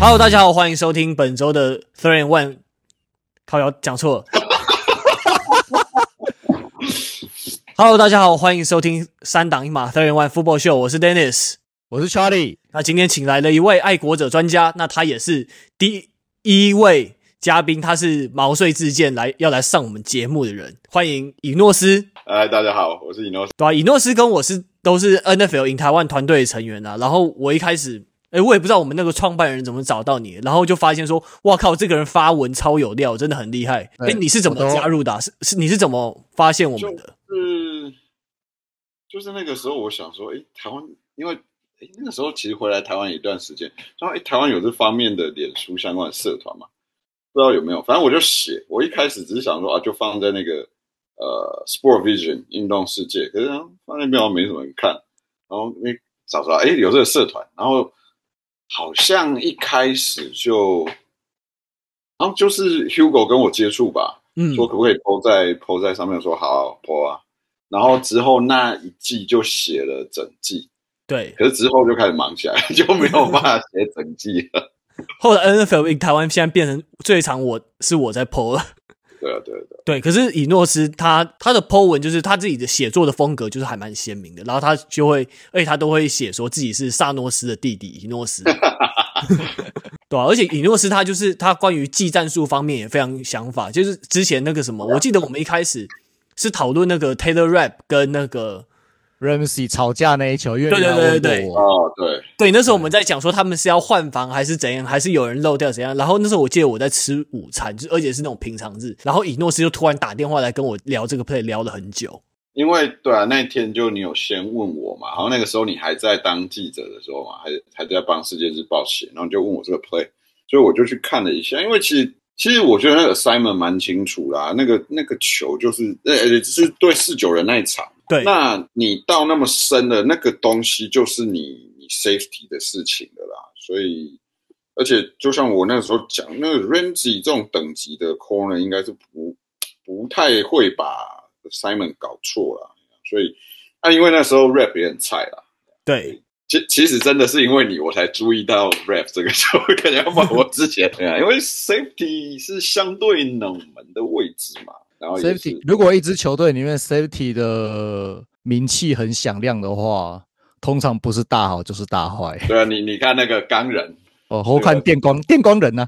Hello，大家好，欢迎收听本周的 Three and One。靠腰讲错了。Hello，大家好，欢迎收听三档一码 Three and One Football Show。我是 Dennis，我是 Charlie。那今天请来了一位爱国者专家，那他也是第一位嘉宾，他是毛遂自荐来要来上我们节目的人。欢迎以诺斯。哎，大家好，我是以诺斯。对啊，以诺斯跟我是都是 NFL in 台湾团队的成员啊。然后我一开始。哎，我也不知道我们那个创办人怎么找到你，然后就发现说，哇靠，这个人发文超有料，真的很厉害。哎，你是怎么加入的啊？是是，你是怎么发现我们的？是，就是那个时候，我想说，哎，台湾，因为哎那个时候其实回来台湾一段时间，然后哎，台湾有这方面的脸书相关的社团嘛，不知道有没有？反正我就写，我一开始只是想说啊，就放在那个呃 Sport Vision 运动世界，可是放那边好像没什么人看，然后哎找出来，哎有这个社团，然后。好像一开始就，然后就是 Hugo 跟我接触吧，嗯，说可不可以 po 在 po 在上面，说好 po 啊，然后之后那一季就写了整季，对，可是之后就开始忙起来，就没有办法写整季了。后来 NFL 台湾现在变成最长我是我在 po 了。对啊，对对对，可是以诺斯他他的 po 文就是他自己的写作的风格就是还蛮鲜明的，然后他就会，而且他都会写说自己是萨诺斯的弟弟以诺斯，对啊，而且以诺斯他就是他关于技战术方面也非常有想法，就是之前那个什么，我记得我们一开始是讨论那个 Taylor Rapp 跟那个。Ramsey 吵架那一球，因为对对对对对，哦对对，那时候我们在讲说他们是要换防还是怎样，还是有人漏掉怎样。然后那时候我记得我在吃午餐，就而且是那种平常日。然后以诺斯就突然打电话来跟我聊这个 play，聊了很久。因为对。啊，那天就你有先问我嘛，然后那个时候你还在当记者的时候嘛，还还在帮世界日报写，然后你就问我这个 play，所以我就去看了一下。因为其实其实我觉得那个 Simon 蛮清楚啦，那个那个球就是呃是对四九人那一场。对，那你到那么深的那个东西，就是你你 safety 的事情的啦。所以，而且就像我那时候讲，那个 Ramsey 这种等级的 corner 应该是不不太会把 Simon 搞错了。所以，啊，因为那时候 Rap 也很菜啦。对，其其实真的是因为你，我才注意到 Rap 这个球，可能要把我之前因为 safety 是相对冷门的位置嘛。然后 safety 如果一支球队里面 safety 的名气很响亮的话，通常不是大好就是大坏。对啊，你你看那个钢人哦，我看电光电光人呢、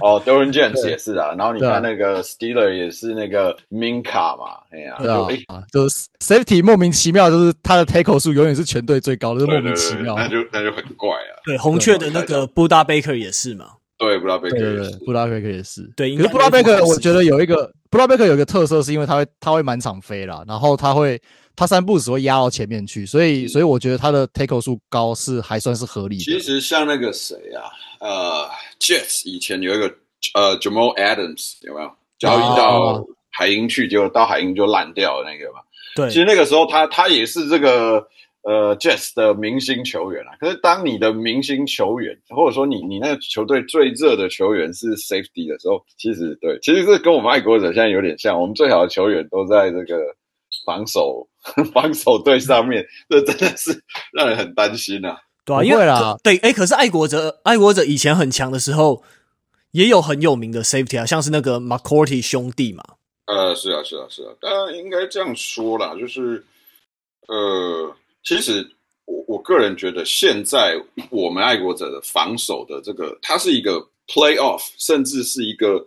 啊。哦，Dorian James 也是啊。然后你看那个 Steeler 也是那个 Minkah 嘛，哎呀，对啊，就是 safety 莫名其妙，就是他的 tackle 数永远是全队最高的，就是莫名其妙，那就那就很怪啊。对，红雀的那个 Budda Baker 也是嘛。对，布拉贝克，对对，布拉贝克也是。对，可是布拉贝克，我觉得有一个布拉贝克有一个特色，是因为他会他会满场飞啦，然后他会他三步只会压到前面去，所以所以我觉得他的 tackle 数高是还算是合理的。其实像那个谁啊，呃，Jets 以前有一个呃 Jamal Adams 有没有交易到海鹰去，结果到海鹰就烂掉了那个嘛。对，其实那个时候他他也是这个。呃 Jazz 的明星球员啊，可是当你的明星球员，或者说你你那个球队最热的球员是 Safety 的时候，其实对，其实是跟我们爱国者现在有点像，我们最好的球员都在这个防守 防守队上面，这真的是让人很担心啊。对啊，因为啦，对，哎，可是爱国者爱国者以前很强的时候，也有很有名的 Safety 啊，像是那个 McCourty 兄弟嘛。呃，是啊，是啊，是啊，当然应该这样说啦，就是呃。其实我我个人觉得，现在我们爱国者的防守的这个，它是一个 playoff，甚至是一个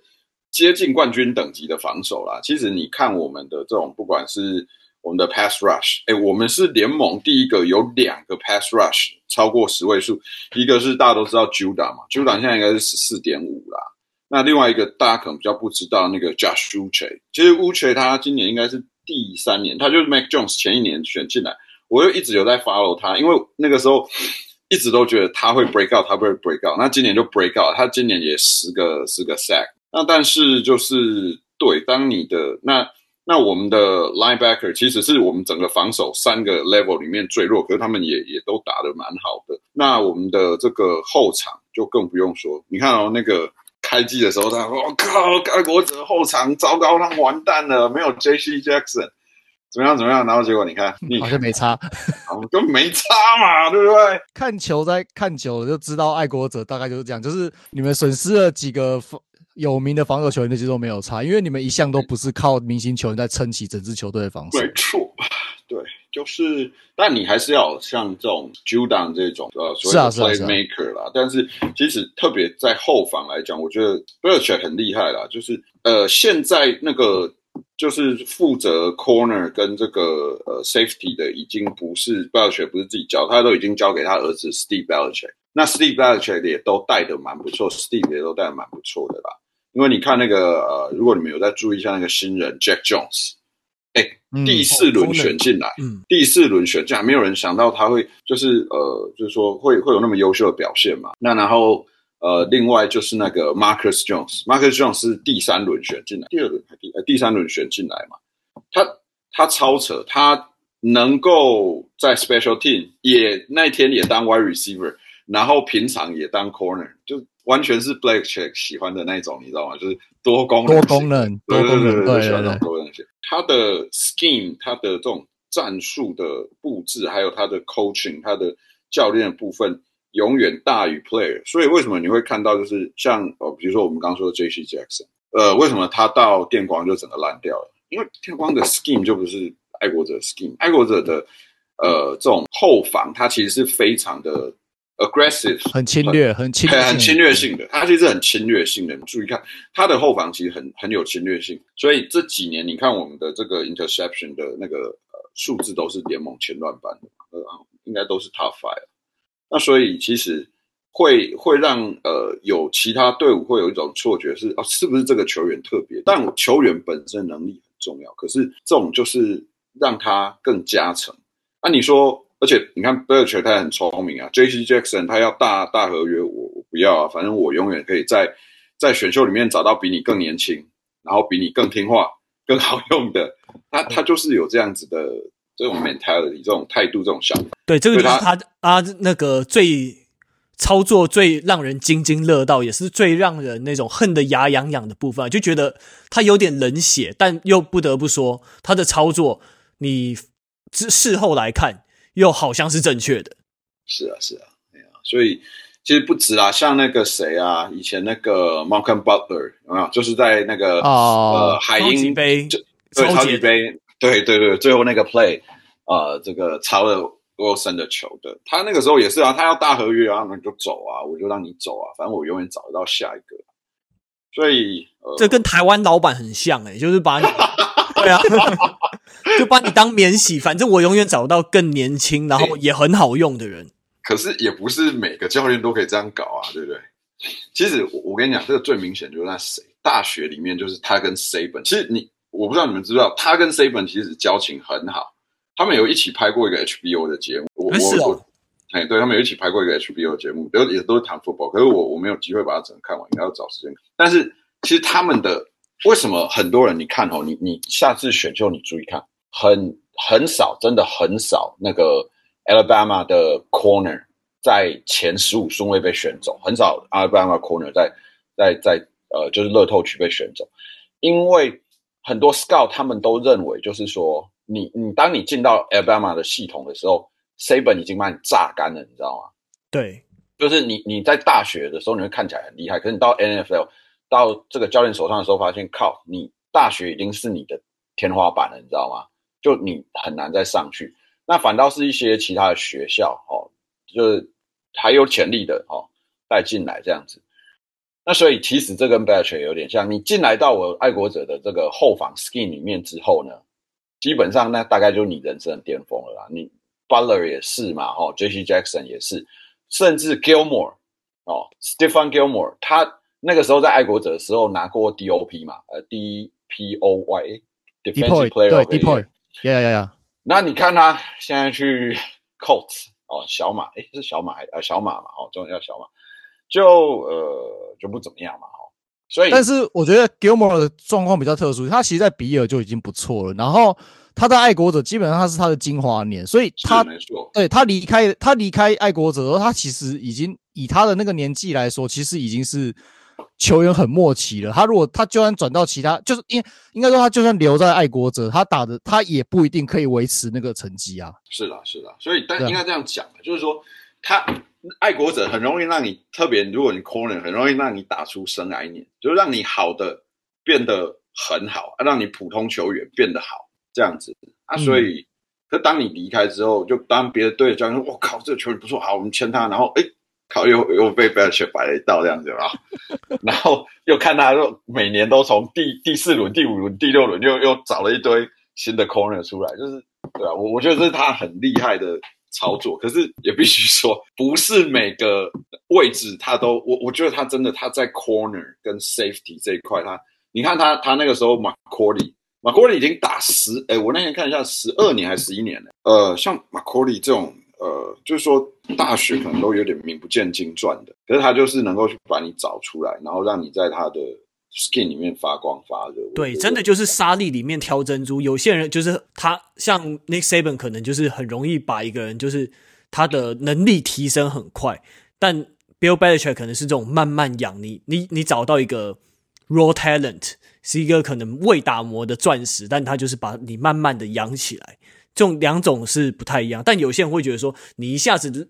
接近冠军等级的防守啦。其实你看我们的这种，不管是我们的 pass rush，哎，我们是联盟第一个有两个 pass rush 超过十位数，一个是大家都知道 Judah 嘛 Judah 现在应该是十四点五啦。那另外一个大家可能比较不知道，那个 Josh Uche，其实 Uche 他今年应该是第三年，他就是 Mac Jones 前一年选进来。我又一直有在 follow 他，因为那个时候一直都觉得他会 break out，他会 break out。那今年就 break out，他今年也十个十个 sack。那但是就是对，当你的那那我们的 linebacker 其实是我们整个防守三个 level 里面最弱，可是他们也也都打得蛮好的。那我们的这个后场就更不用说，你看哦，那个开机的时候他说，我靠，爱国者后场糟糕，他完蛋了，没有 JC Jackson。怎么样怎么样？然后结果你看，你好像没差，根本没差嘛，对不对？看球在看久了就知道，爱国者大概就是这样，就是你们损失了几个有名的防守球员，那些都没有差，因为你们一向都不是靠明星球员在撑起整支球队的防守。没错，对，就是，但你还是要像这种 Judon 这种呃所谓的 playmaker 啦。但是其实特别在后防来讲，我觉得 Belichick 很厉害啦，就是呃现在那个就是负责 corner 跟这个呃 safety 的，已经不是 Belichick 不是自己教，他都已经交给他儿子 Steve Belichick。那 Steve Belichick 也都带的蛮不错，Steve 也都带的蛮不错的啦。因为你看那个呃，如果你们有在注意一下那个新人 Jack Jones，哎，第四轮选进来，嗯，第四轮选进来，没有人想到他会就是呃，就是说会会有那么优秀的表现嘛。那然后呃，另外就是那个 Marcus Jones，Marcus Jones 是第三轮选进来，第二轮还第呃第三轮选进来嘛。他他超扯，他能够在 Special Team 也那天也当 Wide Receiver，然后平常也当 Corner 就。完全是 Black Check 喜欢的那种，你知道吗？就是多功能，多功能，多功能，对，喜欢这种多功能性。他的 scheme，他的这种战术的布置，还有他的 coaching，他的教练的部分，永远大于 player。所以为什么你会看到，就是像呃，比如说我们刚刚说的 J.C. Jackson，呃，为什么他到电光就整个烂掉了？因为电光的 scheme 就不是爱国者 scheme，爱国者的呃这种后防，它其实是非常的。aggressive 很侵略，很侵略，很侵略性的。它其实很侵略性的。你注意看，它的后防其实很很有侵略性。所以这几年，你看我们的这个 interception 的那个呃数字都是联盟前段班的，呃，应该都是 top five。那所以其实会会让呃有其他队伍会有一种错觉是哦，是不是这个球员特别？但球员本身能力很重要，可是这种就是让他更加成。那你说？而且你看，Belichick 他很聪明啊，J.C. Jackson 他要大大合约，我我不要啊，反正我永远可以在在选秀里面找到比你更年轻，然后比你更听话、更好用的。他他就是有这样子的这种 mentality、这种态度、这种想法。对，这个就是他他那个最操作最让人津津乐道，也是最让人那种恨得牙痒痒的部分，就觉得他有点冷血，但又不得不说他的操作，你事后来看。又好像是正确的，是啊，是啊，哎呀，所以其实不止啦，像那个谁啊，以前那个 Malcolm Butler 有没有？就是在那个、哦、呃海鹰杯，对超级杯，对对对，最后那个 play，呃，这个超了 Wilson 的球的，他那个时候也是啊，他要大合约啊，那你就走啊，我就让你走啊，反正我永远找得到下一个，所以、呃、这跟台湾老板很像哎、欸，就是把你。对啊，就把你当免洗，反正我永远找不到更年轻，然后也很好用的人。可是也不是每个教练都可以这样搞啊，对不对？其实我我跟你讲，这个最明显就是那谁，大学里面就是他跟 Saban。其实你我不知道你们知不知道，他跟 Saban 其实交情很好，他们有一起拍过一个 HBO 的节目。我是哦，哎，对他们有一起拍过一个 HBO 的节目，都也都是谈 football。可是我我没有机会把它整个看完，应该要找时间。但是其实他们的。为什么很多人你看哦，你你下次选秀你注意看，很很少，真的很少那个 Alabama 的 corner 在前十五顺位被选走，很少 Alabama corner 在在在呃就是乐透区被选走，因为很多 scout 他们都认为就是说，你你当你进到 Alabama 的系统的时候，Saban 已经把你榨干了，你知道吗？对，就是你你在大学的时候你会看起来很厉害，可是你到 NFL。到这个教练手上的时候，发现靠，你大学已经是你的天花板了，你知道吗？就你很难再上去。那反倒是一些其他的学校，哦，就是还有潜力的，哦，带进来这样子。那所以其实这跟 Belichick 有点像，你进来到我爱国者的这个后防 scheme 里面之后呢，基本上那大概就是你人生的巅峰了啦。你 Butler 也是嘛，哦，J.C. Jackson 也是，甚至 Gilmore 哦，Stephen Gilmore 他。那个时候在爱国者的时候拿过 DOP 嘛，呃，D-P-O-Y，Defensive Player 对，DPOY，yeah，yeah，yeah。那你看他现在去 Colts 哦，小马，诶，是小马还呃小马嘛，哦，终于要小马，就呃就不怎么样嘛，哈，所以但是我觉得 Gilmore 的状况比较特殊，他其实在比尔就已经不错了，然后他在爱国者基本上他是他的精华年，所以他对他离开他离开爱国者，他其实已经以他的那个年纪来说，其实已经是。球员很默契了。他如果他就算转到其他，就是应应该说他就算留在爱国者，他打的他也不一定可以维持那个成绩啊。是的，是的。所以但应该这样讲，就是说他爱国者很容易让你特别，如果你 corner 很容易让你打出生涯年，就是让你好的变得很好，让你普通球员变得好这样子啊。所以，嗯、可当你离开之后，就当别的队的教练说：“我靠，这个球员不错，好，我们签他。”然后哎。考又又被 Belichick 摆了一道这样子啊，然后又看他说每年都从第第四轮、第五轮、第六轮又又找了一堆新的 corner 出来，就是对啊，我我觉得这是他很厉害的操作。可是也必须说，不是每个位置他都我我觉得他真的他在 corner 跟 safety 这一块，他你看他他那个时候 McCourty，McCourty 已经打十哎，我那天看一下十二年还是十一年了，呃，像 McCourty 这种。呃，就是说大学可能都有点名不见经传的，可是他就是能够去把你找出来，然后让你在他的 skin 里面发光发热。对，真的就是沙粒里面挑珍珠。有些人就是他，像 Nick Saban 可能就是很容易把一个人就是他的能力提升很快，但 Bill Belichick 可能是这种慢慢养你，你你找到一个 raw talent，是一个可能未打磨的钻石，但他就是把你慢慢的养起来。这种两种是不太一样，但有些人会觉得说，你一下子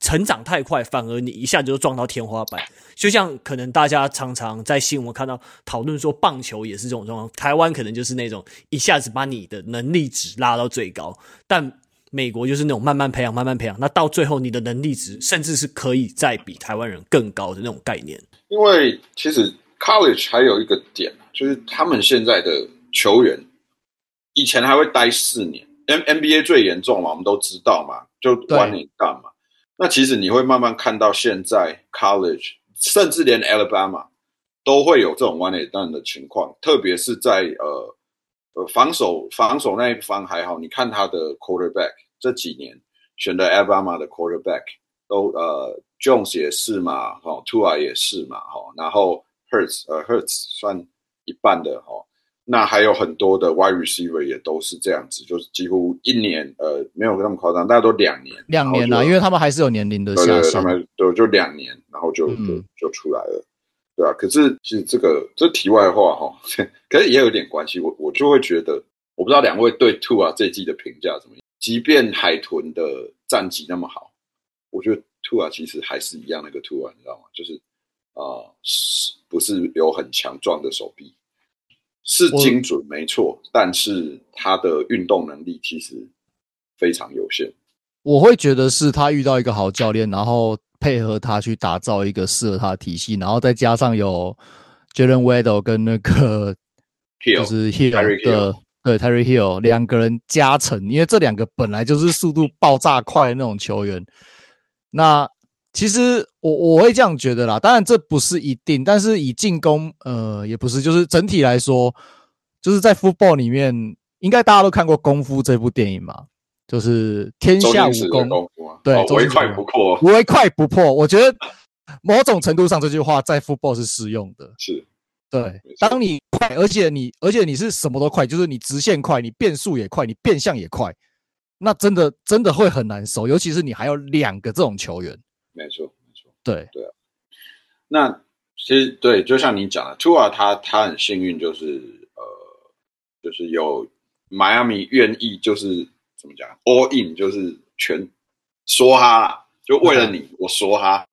成长太快，反而你一下子就撞到天花板。就像可能大家常常在新闻看到讨论说，棒球也是这种状况。台湾可能就是那种一下子把你的能力值拉到最高，但美国就是那种慢慢培养、慢慢培养，那到最后你的能力值甚至是可以再比台湾人更高的那种概念。因为其实 college 还有一个点，就是他们现在的球员以前还会待四年。N NBA 最严重嘛，我们都知道嘛，就 one and done 嘛。那其实你会慢慢看到，现在 college 甚至连 Alabama 都会有这种 one and done 的情况，特别是在呃呃防守防守那一方还好。你看他的 quarterback 这几年选的 Alabama 的 quarterback 都呃 Jones 也是嘛，哈 Tua 也是嘛，哈，然后 Hurts 呃 Hurts 算一半的哈。那还有很多的 wide receiver 也都是这样子，就是几乎一年，呃，没有那么夸张，大家都两年，两年了，因为他们还是有年龄的下限，对对对，他们就就两年，然后就就就出来了，嗯、对啊。可是其实这个这题外话哈，可是也有点关系，我我就会觉得，我不知道两位对 Two 啊这一季的评价怎么样？即便海豚的战绩那么好，我觉得 Two 啊其实还是一样那个 Two 啊你知道吗？就是啊，是、呃、不是有很强壮的手臂？是精准没错，但是他的运动能力其实非常有限。我会觉得是他遇到一个好教练，然后配合他去打造一个适合他的体系，然后再加上有 Jalen Waddle 跟那个 Hill，就是 Hill 的对 Tyreek Hill 两个人加成，因为这两个本来就是速度爆炸快的那种球员，那。其实我我会这样觉得啦，当然这不是一定，但是以进攻，呃，也不是，就是整体来说，就是在 football 里面，应该大家都看过《功夫》这部电影嘛，就是天下武功，功对，哦、唯快不破，唯快不破。我觉得某种程度上这句话在 football 是适用的，是，对，当你快，而且你而且你是什么都快，就是你直线快，你变速也快，你变向也快，那真的真的会很难受，尤其是你还有两个这种球员。没错，没错，对对啊。那其实对，就像你讲的，Tua 他他很幸运，就是呃，就是有迈阿密愿意，就是怎么讲，all in，就是全说哈，就为了你，嗯、我说他，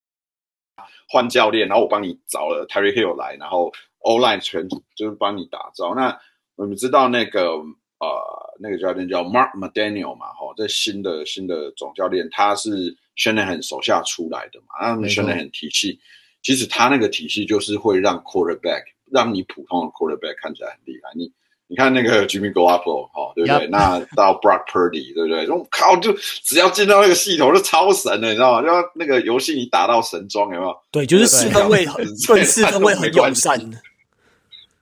换教练，然后我帮你找了 Tyreek Hill 来，然后 all line 全就是帮你打造。那我们知道那个呃，那个教练叫 Mark McDaniel 嘛，哈，这新的新的总教练，他是。Shanahan 手下出来的嘛，那 Shanahan 体系，其实他那个体系就是会让 quarterback 让你普通的 quarterback 看起来很厉害。你你看那个 Jimmy Garoppolo 哈，对不对？Yep. 那到 Brock Purdy 对不对？我靠，就只要进到那个系统就超神了，你知道吗？就那个游戏你打到神装有没有？对，就是四分位很 对，四分位很友善的。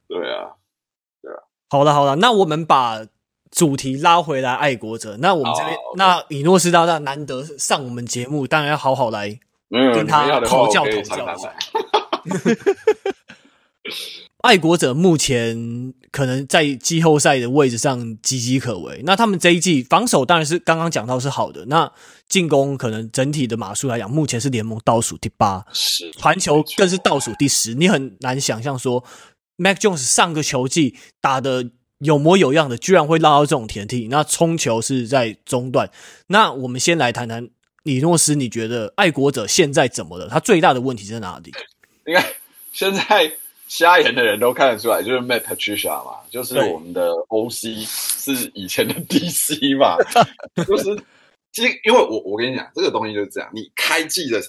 对啊。好了好了，那我们把。主题拉回来，爱国者。那我们这边，oh. 那以诺斯大大难得上我们节目，当然要好好来跟他讨教讨教。爱国者目前可能在季后赛的位置上岌岌可危。那他们这一季防守当然是刚刚讲到是好的，那进攻可能整体的码数来讲，目前是联盟倒数第八，是传球更是倒数第十。你很难想象说，Mac Jones 上个球季打的有模有样的，居然会拉到这种田地。那冲球是在中段。那我们先来谈谈李诺斯，你觉得爱国者现在怎么了？他最大的问题在哪里？应该现在。瞎眼的人都看得出来，就是 Matt Patricia 嘛，就是我们的 OC 是以前的 DC 嘛，就是其实因为我我跟你讲，这个东西就是这样，你开季的，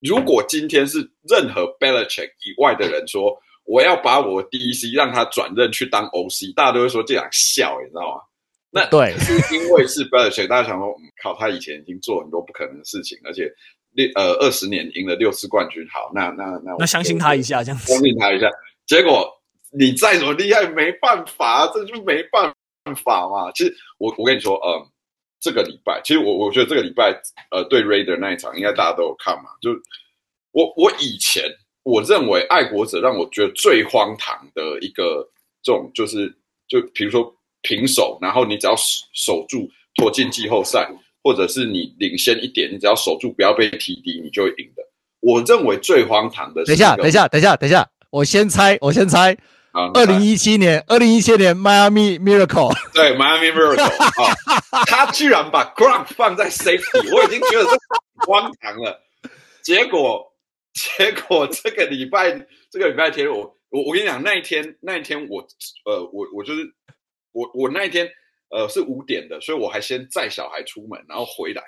如果今天是任何 Belichick 以外的人说我要把我 DC 让他转任去当 OC，大家都会说这样笑，你知道吗？那对，是因为是 Belichick，大家想说，嗯，靠，他以前已经做很多不可能的事情，而且。六呃二十年赢了六次冠军，好，那那那那相信他一下，这样子相信他一下。结果你再怎么厉害，没办法，这就没办法嘛。其实我我跟你说，呃，这个礼拜，其实我我觉得这个礼拜，呃，对 Raider 那一场，应该大家都有看嘛。就我我以前我认为爱国者让我觉得最荒唐的一个这种，就是就比如说平手，然后你只要守守住拖进季后赛。或者是你领先一点，你只要守住不要被提低你就会赢的。我认为最荒唐的是，等一下，等一下，等一下，等一下，我先猜，我先猜。啊，二零一七年，二零一七年，Miami Miracle，对，Miami Miracle，啊，他居然把 Gronk 放在 Safety，我已经觉得这荒唐了。结果，结果这个礼拜，这个礼拜天，我我我跟你讲，那一天，那一天我，呃，我我就是我我那一天。呃，是五点的，所以我还先载小孩出门，然后回来，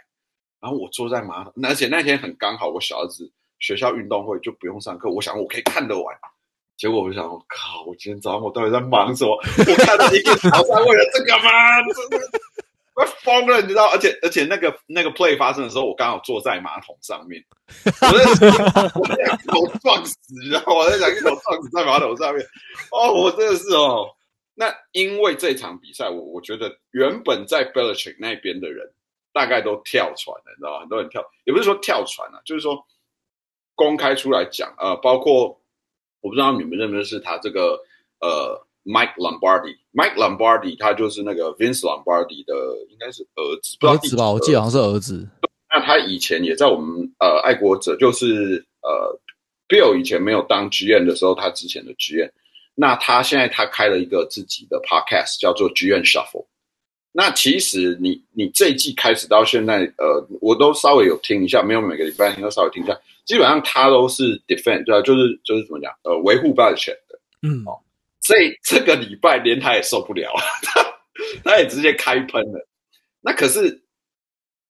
然后我坐在马桶，而且那天很刚好，我小儿子学校运动会就不用上课，我想我可以看得完，结果我想，我靠，我今天早上我到底在忙什么？我看到一个早上为了这个吗？真的，我疯了，你知道？而且而且那个那个 play 发生的时候，我刚好坐在马桶上面，我在想，我在想一头撞死，你知道吗？我在想一头撞死在马桶上面，哦，我真的是哦。那因为这场比赛，我我觉得原本在 Belichick 那边的人大概都跳船了，你知道吗？很多人跳，也不是说跳船啊，就是说公开出来讲，呃，包括我不知道你们认不认识他这个呃 Mike Lombardi，Mike Lombardi 他就是那个 Vince Lombardi 的应该是儿子，儿子吧？我记得好像是儿子。那他以前也在我们呃爱国者，就是呃 Bill 以前没有当 GM 的时候，他之前的 GM。那他现在他开了一个自己的 podcast，叫做 GM Shuffle。那其实你你这一季开始到现在，呃，我都稍微有听一下，没有每个礼拜听，都稍微听一下。基本上他都是 defend，对啊，就是就是怎么讲，呃，维护 Belichick 的。嗯，哦，所以这个礼拜连他也受不了，他 他也直接开喷了。那可是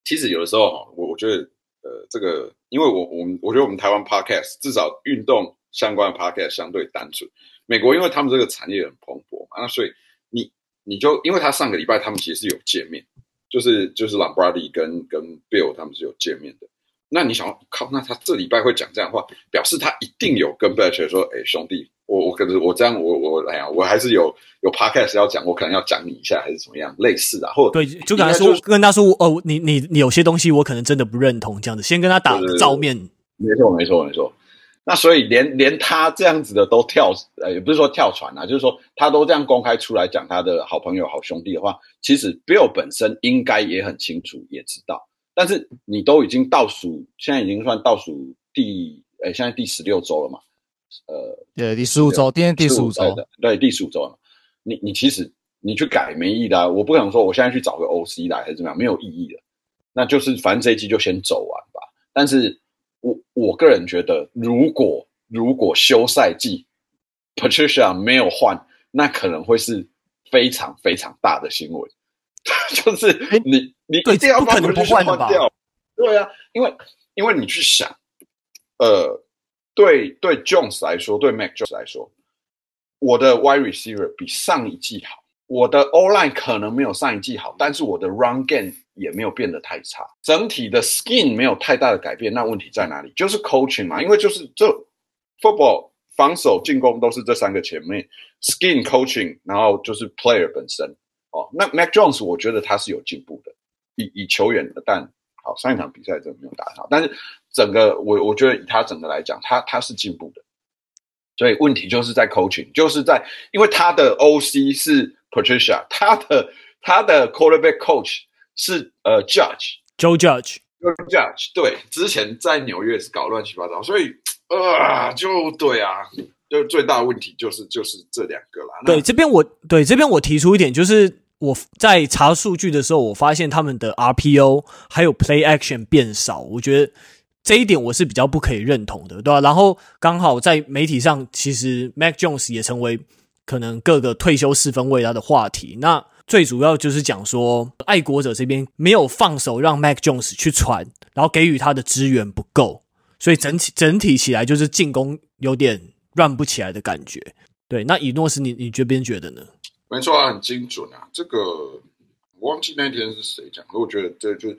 其实有的时候哈，我我觉得，呃，这个因为我我们我觉得我们台湾 podcast 至少运动相关的 podcast 相对单纯。美国因为他们这个产业很蓬勃嘛，那所以你你就因为他上个礼拜他们其实是有见面，就是就是 Lombardi 跟跟 Bill 他们是有见面的。那你想靠，那他这礼拜会讲这样的话，表示他一定有跟 Belcher 说，哎，兄弟，我我可是我这样我我哎呀，我还是有有 podcast 要讲，我可能要讲你一下，还是怎么样，类似的，或者对，就跟他说跟他说，哦，你你你有些东西我可能真的不认同，这样子，先跟他打个照面。没错，没错，没错。那所以连连他这样子的都跳，呃，也不是说跳船啊，就是说他都这样公开出来讲他的好朋友、好兄弟的话，其实 Bill 本身应该也很清楚，也知道。但是你都已经倒数，现在已经算倒数第，呃，现在第十六周了嘛？呃，对，第十五周，今天第十五周的，对，第十五周了。你你其实你去改没意义的啊，我不可能说我现在去找个 OC 来还是怎么样，没有意义的。那就是反正这一季就先走完吧。但是。我我个人觉得，如果如果休赛季 Patricia 没有换，那可能会是非常非常大的新闻。就是你你一定要把 Patricia 换掉。对啊，因为因为你去想，呃，对对 Jones 来说，对 Mac Jones 来说，我的 Wide Receiver 比上一季好，我的 O Line 可能没有上一季好，但是我的 Run Game 也没有变得太差，整体的 Skin 没有太大的改变。那问题在哪里？就是 coaching 嘛，因为就是这 football 防守进攻都是这三个前面 Skin coaching，然后就是 player 本身哦。那 Mac Jones 我觉得他是有进步的，以以球员的，但好上一场比赛真的没有打好，但是整个我我觉得以他整个来讲，他他是进步的。所以问题就是在 coaching，就是在因为他的 OC 是 Patricia，他的他的 quarterback coach 是呃 Judge，Joe Judge，Joe Judge，对，之前在纽约是搞乱七八糟，所以啊，就对啊，就最大的问题就是就是这两个啦。对，这边我对这边我提出一点，就是我在查数据的时候，我发现他们的 RPO 还有 Play Action 变少，我觉得。这一点我是比较不可以认同的，对吧？然后刚好在媒体上，其实 Mac Jones 也成为可能各个退休四分卫他的话题。那最主要就是讲说，爱国者这边没有放手让 Mac Jones 去传，然后给予他的资源不够，所以整体整体起来就是进攻有点乱不起来的感觉。对，那以诺斯你你这边觉得呢？没错啊，很精准啊。这个我忘记那天是谁讲的，我觉得这就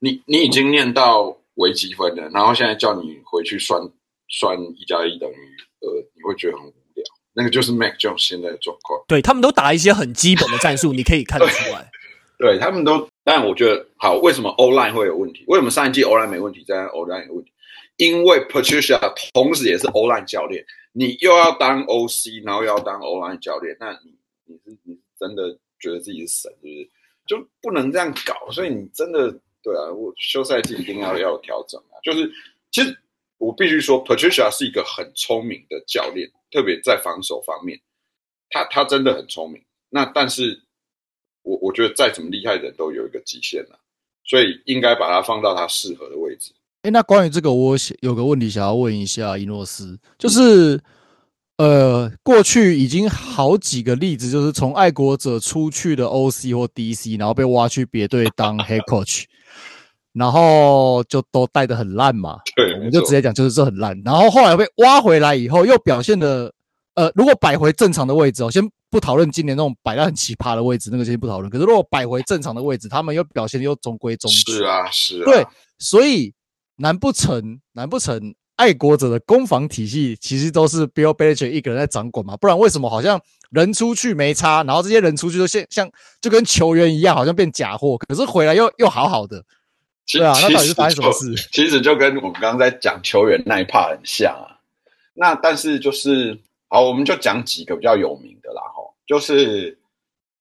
你你已经念到。微积分的，然后现在叫你回去算算一加一等于二，你会觉得很无聊。那个就是 Mac Jones 现在的状况。对，他们都打一些很基本的战术，你可以看得出来。对，他们都，但我觉得好，为什么 O line 会有问题？为什么上一季 O line 没问题，这样 O line 有问题？因为 Patricia 同时也是 O line 教练，你又要当 OC，然后又要当 O line 教练，那你你是你真的觉得自己是神，是不是？就不能这样搞，所以你真的。对啊，我休赛季一定要要调整啊。就是其实我必须说，Patricia 是一个很聪明的教练，特别在防守方面，他他真的很聪明。那但是我我觉得再怎么厉害的人都有一个极限啊，所以应该把它放到他适合的位置。哎，那关于这个，我有个问题想要问一下伊诺斯，就是、呃，过去已经好几个例子，就是从爱国者出去的 OC 或 DC，然后被挖去别队当 Head Coach。然后就都带的很烂嘛，对，我们就直接讲就是这很烂。然后后来被挖回来以后，又表现的，呃，如果摆回正常的位置哦，先不讨论今年那种摆到很奇葩的位置，那个先不讨论。可是如果摆回正常的位置，他们又表现又中规中矩。是啊，是啊。对，所以难不成难不成爱国者的攻防体系其实都是 Bill Belichick 一个人在掌管嘛？不然为什么好像人出去没差，然后这些人出去都像像就跟球员一样，好像变假货，可是回来又又好好的。其对啊，那到底是发生什么事？其实就跟我们刚刚在讲球员那一 part 很像啊。那但是就是好，我们就讲几个比较有名的啦。吼，就是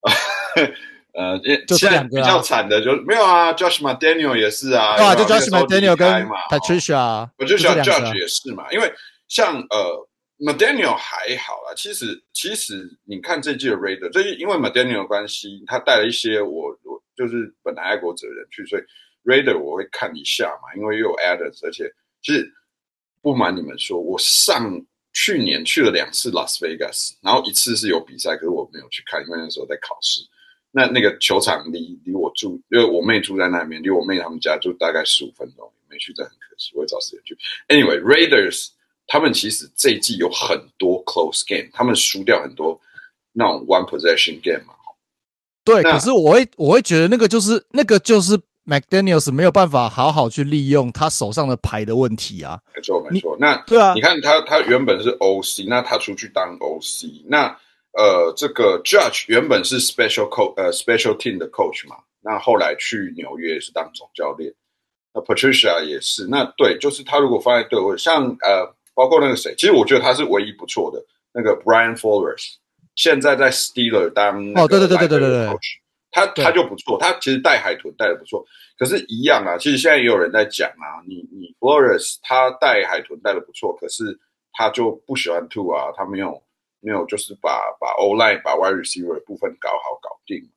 呃，现在比较惨的就没有啊，Josh McDaniel 也是啊，对啊，就 Josh McDaniel 跟 Patricia，Patricia Judge 也是嘛。因为像呃 McDaniel 还好啦，其实其实你看这季的 Raider，这因为 McDaniel 的关系，他带了一些我我就是本来爱国者的人去，所以。Raider 我会看一下嘛，因为又有 Adams，而且其实不瞒你们说，我上去年去了两次 Las Vegas，然后一次是有比赛，可是我没有去看，因为那时候在考试。那那个球场离离我住，因为我妹住在那边，离我妹他们家就大概十五分钟，没去，这很可惜，我会找时间去。Anyway，Raiders 他们其实这一季有很多 close game，他们输掉很多那种 one possession game 嘛。对，可是我会我会觉得那个就是那个就是。McDaniels 没有办法好好去利用他手上的牌的问题啊，没错没错。那对啊，你看他他原本是 OC，那他出去当 OC，那呃这个 Judge 原本是 Special Coach 呃 Special Team 的 Coach 嘛，那后来去纽约是当总教练。那 Patricia 也是，那对，就是他如果放在队位，像呃包括那个谁，其实我觉得他是唯一不错的那个 Brian Flores，现在在 Steeler 当哦对对对对对对对。他他就不错，他其实带海豚带的不错，可是，一样啊。其实现在也有人在讲啊，你你 Flores 他带海豚带的不错，可是他就不喜欢 Two 啊，他没有没有就是把把 O-line 把 wide receiver 的部分搞好搞定。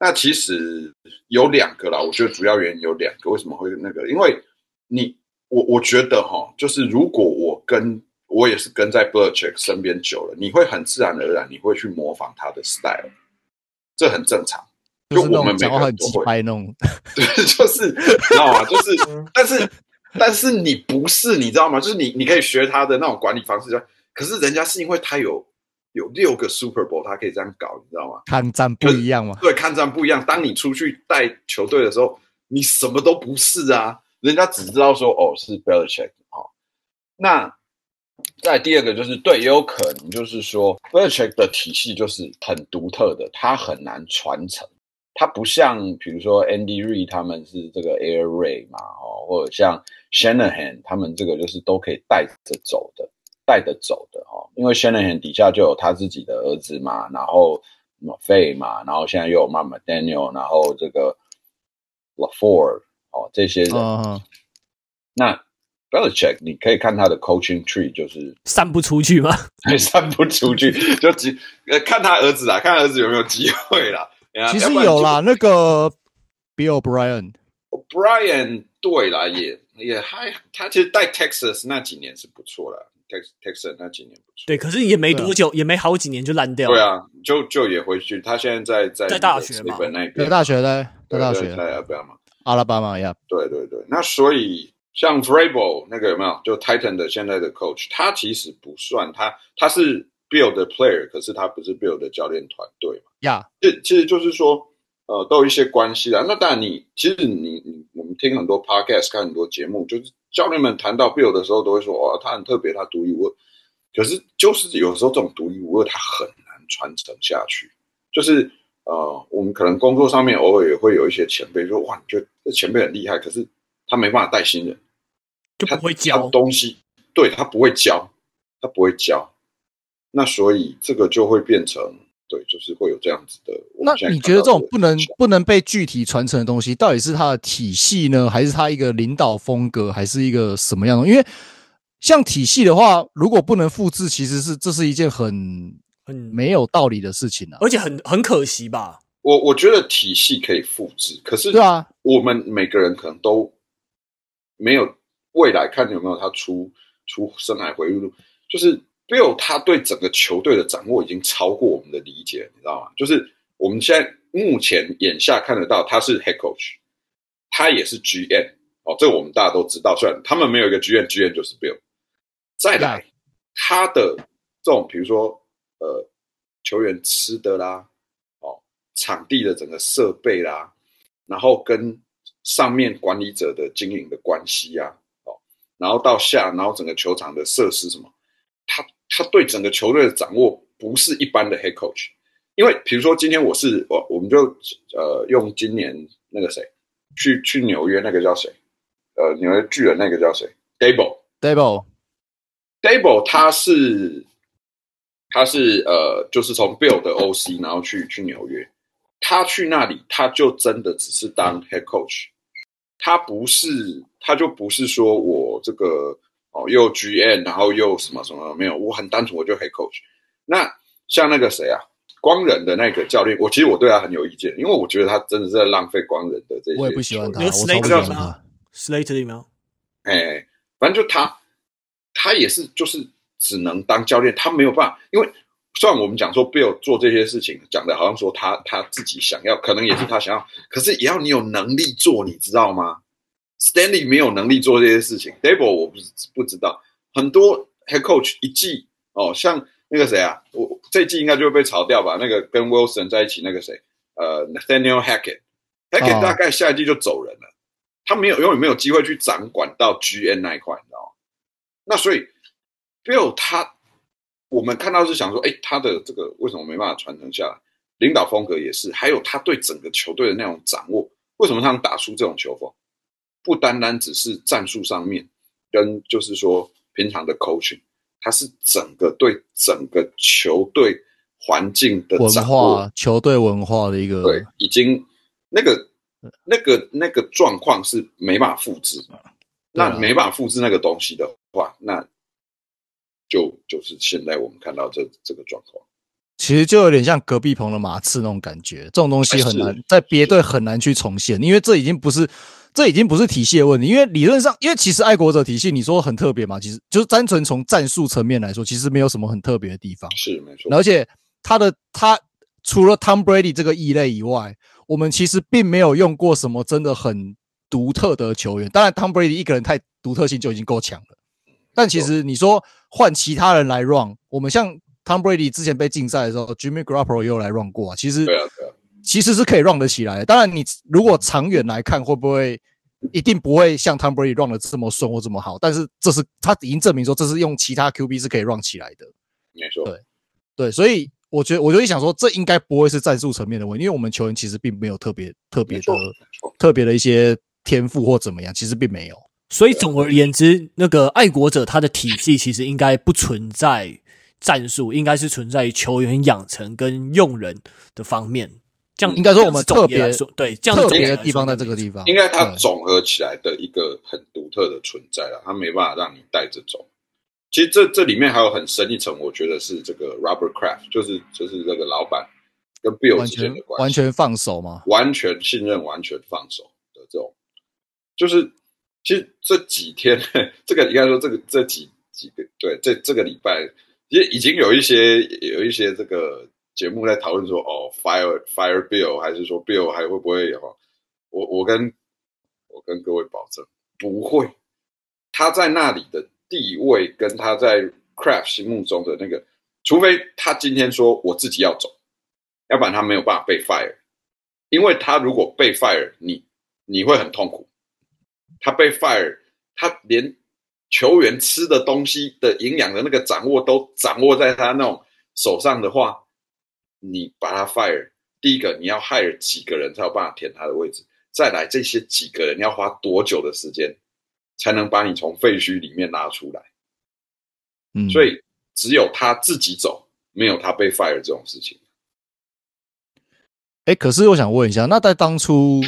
那其实有两个啦，我觉得主要原因有两个，为什么会那个？因为你我我觉得哈，就是如果我跟我也是跟在 Belichick 身边久了，你会很自然而然你会去模仿他的 style。这很正常，就我们每个人都会那种，对，就是你知道吗？就是，但是，但是你不是，你知道吗？就是你，你可以学他的那种管理方式，可是人家是因为他有有六个 Super Bowl，他可以这样搞，你知道吗？看战不一样嘛，对，看战不一样。当你出去带球队的时候，你什么都不是啊，人家只知道说哦是 Belichick 哦，那。再第二个就是对，也有可能就是说，Belichick 的体系就是很独特的，它很难传承。它不像比如说 Andy Reid 他们是这个 Air Raid 嘛，哦，或者像 Shanahan 他们这个就是都可以带着走的。带着走的哦，因为 Shanahan 底下就有他自己的儿子嘛，然后 Maffei 嘛，然后现在又有妈妈 Daniel，然后这个 LaFleur 哦这些人，uh huh. 那 Belichick 你可以看他的 coaching tree 就是散不出去吗？散不出去，就只呃看他儿子啦，看他儿子有没有机会啦。其实有啦，那个 Bill O'Brien，O'Brien 对啦，也也还他其实带 Texas 那几年是不错的。Texas 那几年不错，对，可是也没多久，啊、也没好几年就烂掉了。对啊，就就也回去。他现在在在在大学嘛，在大学在，在大学在阿拉巴马，阿拉巴马呀。对对对，那所以像 Vrabel 那个有没有？就 Titan 的现在的 Coach，他其实不算他，他是 Bill 的 Player，可是他不是 Bill 的教练团队嘛。呀，这其实就是说，呃，都有一些关系啦。那当然，你其实你你我们听很多 Podcast，看很多节目，就是。教练们谈到 Bill 的时候，都会说：“哇，他很特别，他独一无二。”可是，就是有时候这种独一无二，他很难传承下去。就是呃，我们可能工作上面偶尔也会有一些前辈说：“哇，你觉得这前辈很厉害，可是他没办法带新人，就不会教东西。对，他不会教，他不会教。那所以这个就会变成。”对，就是会有这样子的。那你觉得这种不能不能被具体传承的东西，到底是他的体系呢，还是他一个领导风格，还是一个什么样的？因为像体系的话，如果不能复制，其实是这是一件很很没有道理的事情啊，而且很很可惜吧。我我觉得体系可以复制，可是对啊，我们每个人可能都没有未来看有没有他出出生海回忆录，就是。Bill 他对整个球队的掌握已经超过我们的理解，你知道吗？就是我们现在目前眼下看得到，他是 Head Coach，他也是 GM 哦，这我们大家都知道。虽然他们没有一个 GM，GM 就是 Bill。再来，他的这种比如说呃球员吃的啦，哦，场地的整个设备啦，然后跟上面管理者的经营的关系啊，哦，然后到下，然后整个球场的设施什么。他他对整个球队的掌握不是一般的 head coach，因为比如说今天我是我我们就呃用今年那个谁去去纽约那个叫谁呃纽约巨人那个叫谁 Daboll 他是他是呃就是从 Bill 的 OC 然后去去纽约，他去那里他就真的只是当 head coach，他不是他就不是说我这个。哦，又 GM，然后又什么什么没有，我很单纯，我就 Head Coach。那像那个谁啊，光人的那个教练，我其实我对他很有意见，因为我觉得他真的是在浪费光人的这些。我也不喜欢他，有 Slater 吗？Slater 吗？哎，反正就他，他也是就是只能当教练，他没有办法，因为虽然我们讲说 Bill 做这些事情，讲的好像说他他自己想要，可能也是他想要，可是也要你有能力做，你知道吗？Stanley 没有能力做这些事情，Daboll 我不不知道。很多 Head Coach 一季哦，像那个谁啊，我这一季应该就会被炒掉吧？那个跟 Wilson 在一起那个谁，呃，Nathaniel Hackett，Hackett 大概下一季就走人了，哦、他没有永远没有机会去掌管到 GN 那一块，你知道吗？那所以 Bill 他，我们看到是想说，哎，他的这个为什么没办法传承下来？领导风格也是，还有他对整个球队的那种掌握，为什么他能打出这种球风？不单单只是战术上面，跟就是说平常的 coaching，他是整个对整个球队环境的掌握，文化，球队文化的一个对，已经那个那个那个状况是没办法复制，啊、那没办法复制那个东西的话，那就就是现在我们看到这这个状况，其实就有点像隔壁棚的马刺那种感觉，这种东西很难在别队很难去重现，因为这已经不是。这已经不是体系的问题，因为理论上，因为其实爱国者体系你说很特别嘛，其实就是单纯从战术层面来说，其实没有什么很特别的地方。是没错。而且他的他除了 Tom Brady 这个异类以外，我们其实并没有用过什么真的很独特的球员。当然，Tom Brady 一个人太独特性就已经够强了。但其实你说换其他人来 run，我们像 Tom Brady 之前被禁赛的时候，Jimmy Garoppolo 也有来 run 过啊。其实。其实是可以 run 得起来的，当然你如果长远来看，会不会一定不会像 Tom Brady run 的这么顺或这么好？但是这是他已经证明说，这是用其他 QB 是可以 run 起来的。没错，对对，所以我觉得我就想说，这应该不会是战术层面的问题，因为我们球员其实并没有特别特别的特别的一些天赋或怎么样，其实并没有。所以总而言之，那个爱国者他的体系其实应该不存在战术，应该是存在于球员养成跟用人的方面。这样应该说我们特别说对，这样特别的地方在这个地方，应该它总合起来的一个很独特的存在了，它没办法让你带着走。其实这这里面还有很深一层，我觉得是这个 Robert Kraft，就是就是这个老板跟 Bill 之间的关系，完全放手吗？完全信任，完全放手的这种，就是其实这几天，这个应该说这个这几几个对，这这个礼拜，其实已经有一些有一些这个节目在讨论说，哦，fire fire Bill，还是说 Bill 还会不会有？我我跟我跟各位保证，不会，他在那里的。地位跟他在 Craft 心目中的那个，除非他今天说我自己要走，要不然他没有办法被 fire。因为他如果被 fire，你你会很痛苦。他被 fire，他连球员吃的东西的营养的那个掌握都掌握在他那种手上的话，你把他 fire，第一个你要 hire 几个人才有办法填他的位置，再来这些几个人要花多久的时间？才能把你从废墟里面拉出来，嗯，所以只有他自己走，没有他被 fire 这种事情。哎、欸，可是我想问一下，那在当初，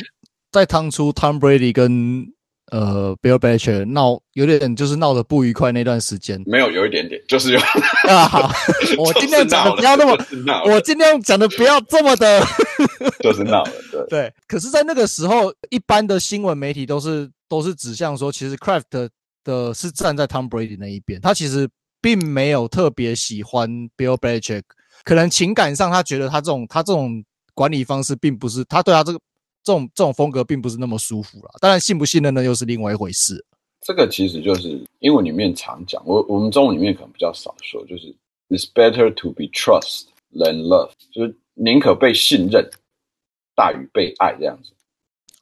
在当初 Tom Brady 跟呃 Bill Belichick 闹，有点就是闹得不愉快那段时间，没有，有一点点，就是有啊。好，我尽量讲的不要那么，就是、我尽量讲的不要这么的，就是闹了，对对。可是，在那个时候，一般的新闻媒体都是。都是指向说，其实 Craft 的，的是站在 Tom Brady 那一边，他其实并没有特别喜欢 Bill Belichick，可能情感上他觉得他这种他这种管理方式并不是他对他这个这种这种风格并不是那么舒服了。当然，信不信任呢又是另外一回事。这个其实就是英文里面常讲，我我们中文里面可能比较少说，就是 It's better to be trust than love，就是宁可被信任大于被爱这样子。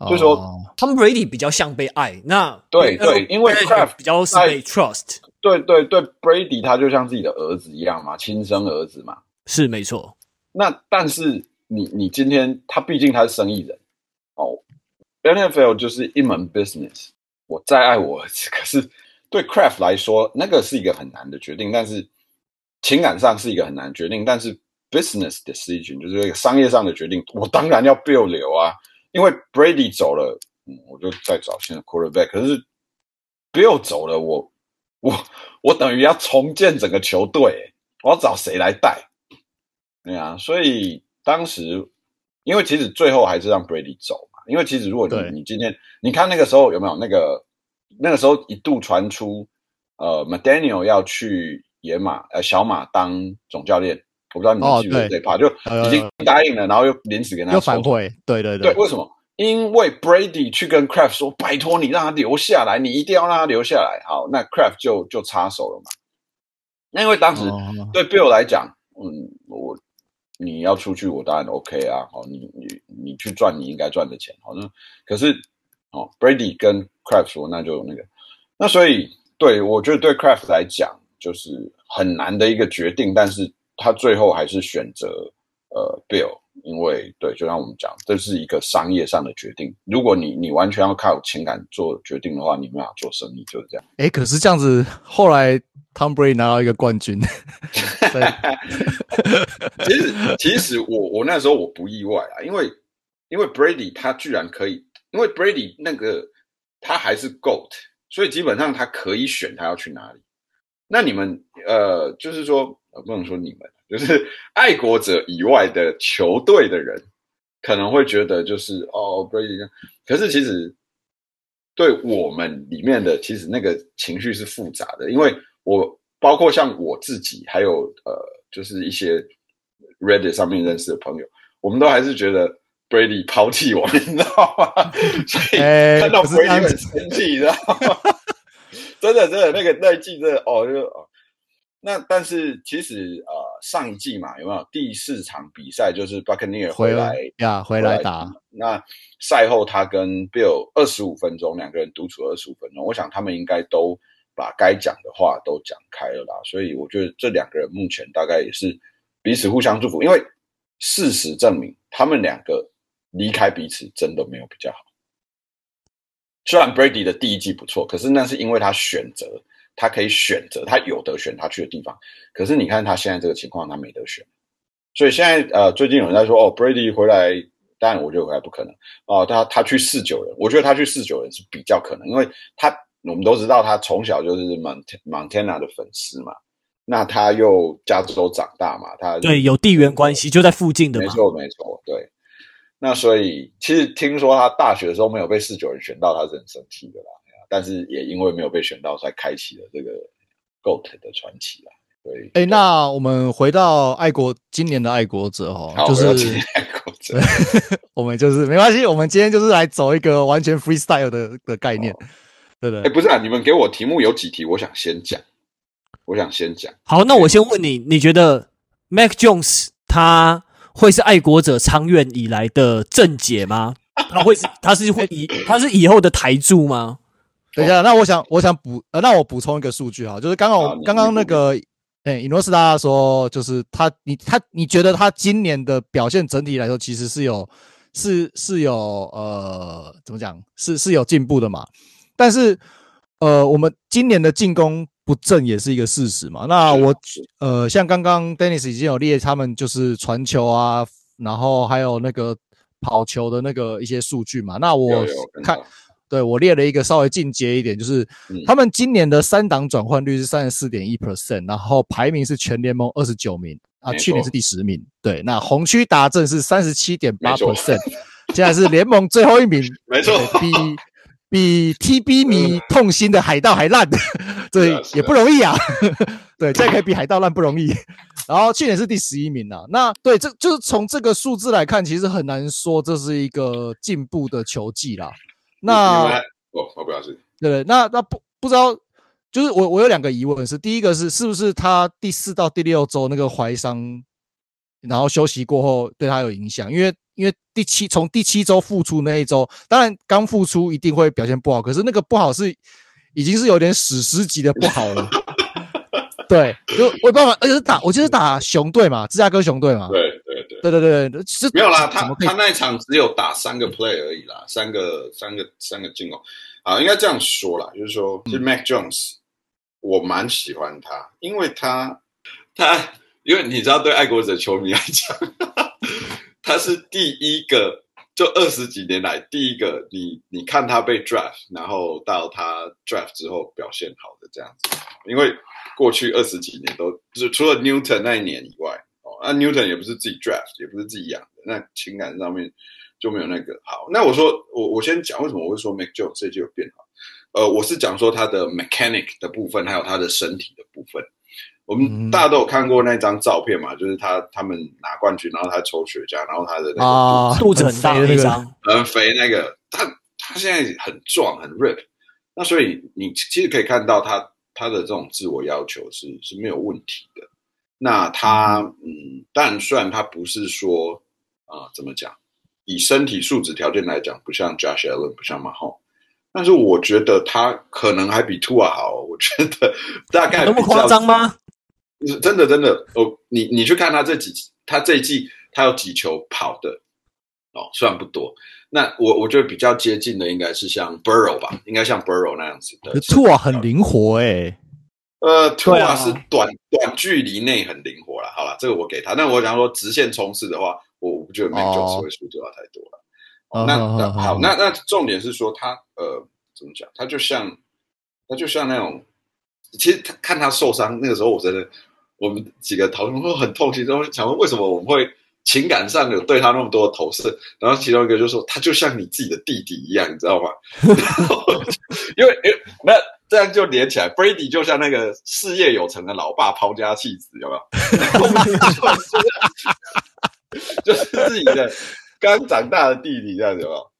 就是说，Tom Brady 比较像被爱，那对对，因为 Kraft 比较是被 trust，对对对，Brady 他就像自己的儿子一样嘛，亲生儿子嘛，是没错。那但是你你今天他毕竟他是生意人哦，NFL 就是一门 business，我再爱我儿子，可是对 Craft 来说，那个是一个很难的决定，但是情感上是一个很难决定，但是 business decision 就是商业上的决定，我当然要 Bill 留啊。因为 Brady 走了，嗯，我就再找新的 quarterback。可是 Bill 走了，我我我等于要重建整个球队，我要找谁来带？对啊，所以当时，因为其实最后还是让 Brady 走嘛。因为其实如果你你今天你看那个时候有没有那个那个时候一度传出，呃，McDaniel 要去野马呃小马当总教练。我不知道你们记不记得这一趴，就已经答应了，然后又临时跟他又反悔。对对对，对，为什么？因为 Brady 去跟 Craft 说：“拜托你让他留下来，你一定要让他留下来。”好，那 Craft 就就插手了嘛。那因为当时对 Bill 来讲，嗯，我你要出去，我当然 OK 啊。哦，你你你去赚你应该赚的钱。好，那可是哦，Brady 跟 Craft 说，那就那个，那所以对我觉得对 Craft 来讲就是很难的一个决定，但是。他最后还是选择呃 Bill，因为对，就像我们讲，这是一个商业上的决定。如果你你完全要靠情感做决定的话，你没办法做生意，就是这样。哎，可是这样子，后来 Tom Brady 拿到一个冠军。其实其实我我那时候我不意外啊，因为因为 Brady 他居然可以，因为 Brady 那个他还是 GOAT，所以基本上他可以选他要去哪里。那你们呃，就是说。不能说你们，就是爱国者以外的球队的人，可能会觉得就是哦，Brady，可是其实对我们里面的，其实那个情绪是复杂的，因为我包括像我自己，还有呃，就是一些 Reddit 上面认识的朋友，我们都还是觉得 Brady 抛弃我们，你知道吗？所以看到 Brady 很生气，你知道吗？真的，真的，那个那一季真的哦，就哦。那但是其实呃上一季嘛有没有？第四场比赛就是 Buccaneer 回来呀回来打，那赛后他跟 Bill 二十五分钟两个人独处二十五分钟，我想他们应该都把该讲的话都讲开了啦，所以我觉得这两个人目前大概也是彼此互相祝福，因为事实证明他们两个离开彼此真的没有比较好。虽然 Brady 的第一季不错，可是那是因为他选择，他可以选择，他有得选他去的地方。可是你看他现在这个情况，他没得选。所以现在呃，最近有人在说哦，Brady 回来，当然我觉得回来不可能哦。他他去四九人，我觉得他去四九人是比较可能，因为他我们都知道他从小就是 Mont Montana 的粉丝嘛。那他又加州长大嘛，他对有地缘关系，就在附近的嘛。没错，没错，对。那所以其实听说他大学的时候没有被四九人选到，他是很生气的啦。但是也因为没有被选到，才开启了这个 GOAT 的传奇啦。对，哎，那我们回到爱国今年的爱国者哦，就是爱国者，我们就是没关系，我们今天就是来走一个完全 freestyle 的的概念，对不对？哎，不是啊，你们给我题目有几题，我想先讲。我想先讲。好，那我先问你，你觉得 Mac Jones 他会是爱国者长远以来的正解吗？他会是，他是会以，他是以后的台柱吗？等一下，那我想，我想补，呃，那我补充一个数据哈，就是刚刚我刚刚那个，哎，伊诺斯大家说，就是他，你他，你觉得他今年的表现整体来说，其实是有，是是有，呃，怎么讲，是是有进步的嘛？但是，呃，我们今年的进攻。不正也是一个事实嘛？那我呃，像刚刚 Dennis 已经有列他们就是传球啊，然后还有那个跑球的那个一些数据嘛。那我看，对我列了一个稍微进阶一点，就是他们今年的三档转换率是三十四点一 percent，然后排名是全联盟二十九名啊，去年是第十名。对，那红区达阵是三十七点八 percent，现在是联盟最后一名。没错，比比 TB 迷痛心的海盗还烂。对，也不容易啊。对，这可以比海盗烂不容易。然后去年是第十一名啊。那对，这就是从这个数字来看，其实很难说这是一个进步的球技啦。那哦，我不要是。对，那那不不知道，就是我我有两个疑问是：第一个是是不是他第四到第六周那个怀伤，然后休息过后对他有影响？因为因为第七从第七周复出那一周，当然刚复出一定会表现不好，可是那个不好是。已经是有点史诗级的不好了，对，就我办法，而且是打，我记得是打熊队嘛，芝加哥熊队嘛，对对对对对对，是没有啦，他他那一场只有打三个 play 而已啦，三个三个三个进攻啊，应该这样说啦，就是说，其实 Mac Jones，我蛮喜欢他，因为他他，因为你知道，对爱国者球迷来讲，他是第一个。就二十几年来第一个你，你你看他被 draft，然后到他 draft 之后表现好的这样子，因为过去二十几年都就是除了 Newton 那一年以外，哦，那 Newton 也不是自己 draft，也不是自己养的，那情感上面就没有那个好。那我说我我先讲为什么我会说 Mac Jones 这季有变好，呃，我是讲说他的 mechanic 的部分，还有他的身体的部分。我们大家都有看过那张照片嘛，就是他他们拿冠军，然后他抽雪茄，然后他的那个肚子很大的那张，很肥那个，他他现在很壮很 rip，那所以你其实可以看到他他的这种自我要求是是没有问题的。那他嗯，但虽然他不是说啊、呃、怎么讲，以身体素质条件来讲，不像 Josh Allen，不像 Mahomes，但是我觉得他可能还比 Tua 好，我觉得大概那么夸张吗？真的真的哦，你你去看他这几，他这一季他有几球跑的哦，虽然不多。那我我觉得比较接近的应该是像 Burrow 吧，应该像 Burrow 那样子的。Tua 很灵活诶、欸、呃，Tua 是短、啊、短距离内很灵活了。好了，这个我给他。那我想说直线冲刺的话，我我不觉得 Mac Jones 会输掉太多了。哦哦、那那好，那那重点是说他呃怎么讲？他就像他就像那种，其实他看他受伤那个时候，我真的。我们几个讨论会很痛心，然后想问为什么我们会情感上有对他那么多的投射？然后其中一个就说他就像你自己的弟弟一样，你知道吗？因为诶，那这样就连起来，Brady 就像那个事业有成的老爸抛家弃子，有没有？就是自己的刚长大的弟弟这样子，有没有？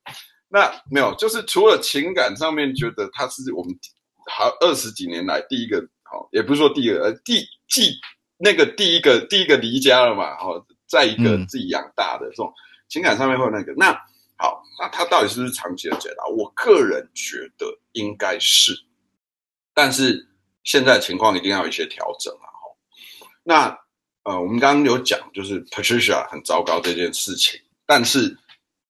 那没有，就是除了情感上面觉得他是我们好二十几年来第一个。好也不是说第一个，呃，第继那个第一个第一个离家了嘛，哦，再一个自己养大的这种情感上面会有那个，那好，那他到底是不是长期的解答？我个人觉得应该是，但是现在情况一定要有一些调整啊。那呃，我们刚刚有讲就是 Patricia 很糟糕这件事情，但是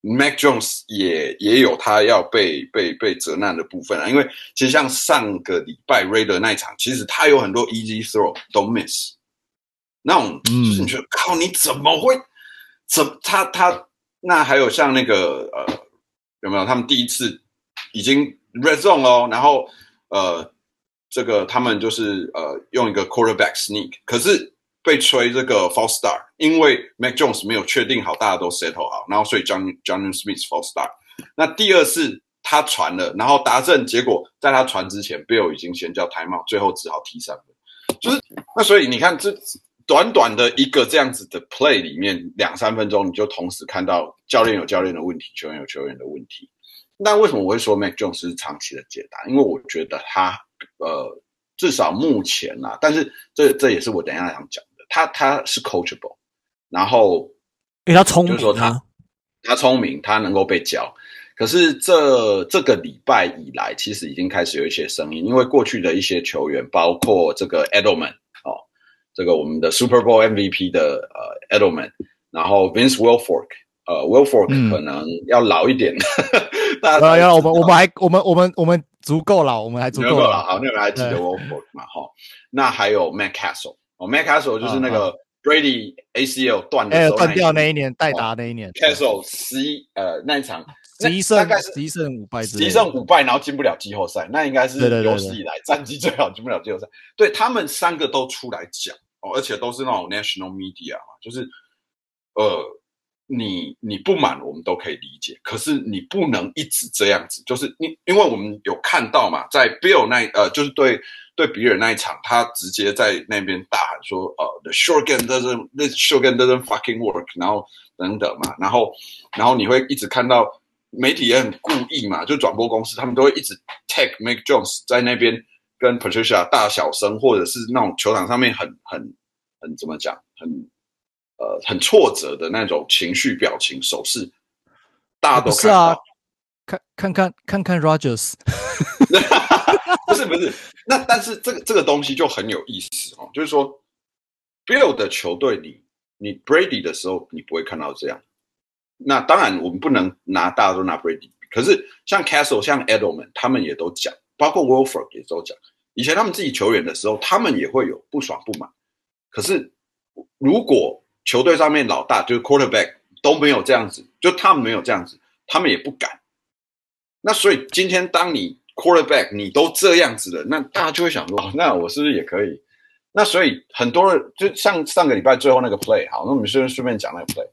Mac Jones 也也有他要被被被责难的部分啊，因为其实像上个礼拜 Raider 那一场，其实他有很多 easy throw 都 miss，那种就是你觉得、嗯、靠你怎么会怎他他那还有像那个呃有没有？他们第一次已经 red zone 哦，然后呃这个他们就是呃用一个 quarterback sneak，可是。被吹这个 f a l s e star，因为 Mac Jones 没有确定好，大家都 settle 好，然后所以 John Jonnu Smith f a l s e star。那第二次他传了，然后达阵，结果在他传之前，Bill 已经先叫 timeout，最后只好踢三分。就是那所以你看，这短短的一个这样子的 play 里面，两三分钟你就同时看到教练有教练的问题，球员有球员的问题。那为什么我会说 Mac Jones 是长期的解答？因为我觉得他呃至少目前啊，但是这这也是我等一下想讲的。他他是 coachable，然后因为他聪明，就是说他他聪明，他能够被教。可是这这个礼拜以来，其实已经开始有一些声音，因为过去的一些球员，包括这个 Edelman 哦，这个我们的 Super Bowl MVP 的呃 Edelman，然后 Vince Wilfork，呃 Wilfork 可能要老一点，嗯、大家要我们我们还我们我们我们足够了，我们还足够了，好，那个还记得 Wilfork 嘛？哈，那还有 Matt Cassel。哦，Matt Cassel 就是那个 Brady ACL 断的时候断掉那一年，代打那一年。Cassel 十一呃那一场十一胜，大概是十一胜五败，十一胜五败，然后进不了季后赛，那应该是有史以来战绩最好进不了季后赛。对他们三个都出来讲哦，而且都是那种 national media 嘛，就是呃，你你不满我们都可以理解，可是你不能一直这样子，就是因因为我们有看到嘛，在 Bill 那呃，就是对。对比尔那一场，他直接在那边大喊说：“呃、，the short game doesn't，the short game doesn't fucking work。”然后等等嘛，然后然后你会一直看到媒体也很故意嘛，就转播公司他们都会一直 take Mac Jones 在那边跟 Patricia 大小声，或者是那种球场上面很很很怎么讲，很呃很挫折的那种情绪表情手势，大家都看到。啊、看看看看看 Rogers。不是不是，那但是这个这个东西就很有意思哦，就是说，Bill 的球队里，你 Brady 的时候，你不会看到这样。那当然，我们不能拿大家都拿 Brady，可是像 Cassel、像 Edelman，他们也都讲，包括 Wilford 也都讲，以前他们自己球员的时候，他们也会有不爽不满。可是如果球队上面老大就是 Quarterback 都没有这样子，就他们没有这样子，他们也不敢。那所以今天当你 Quarterback，你都这样子了，那大家就会想说，哦，那我是不是也可以？那所以很多人就像上个礼拜最后那个 play，好，那我们顺顺便讲那个 play，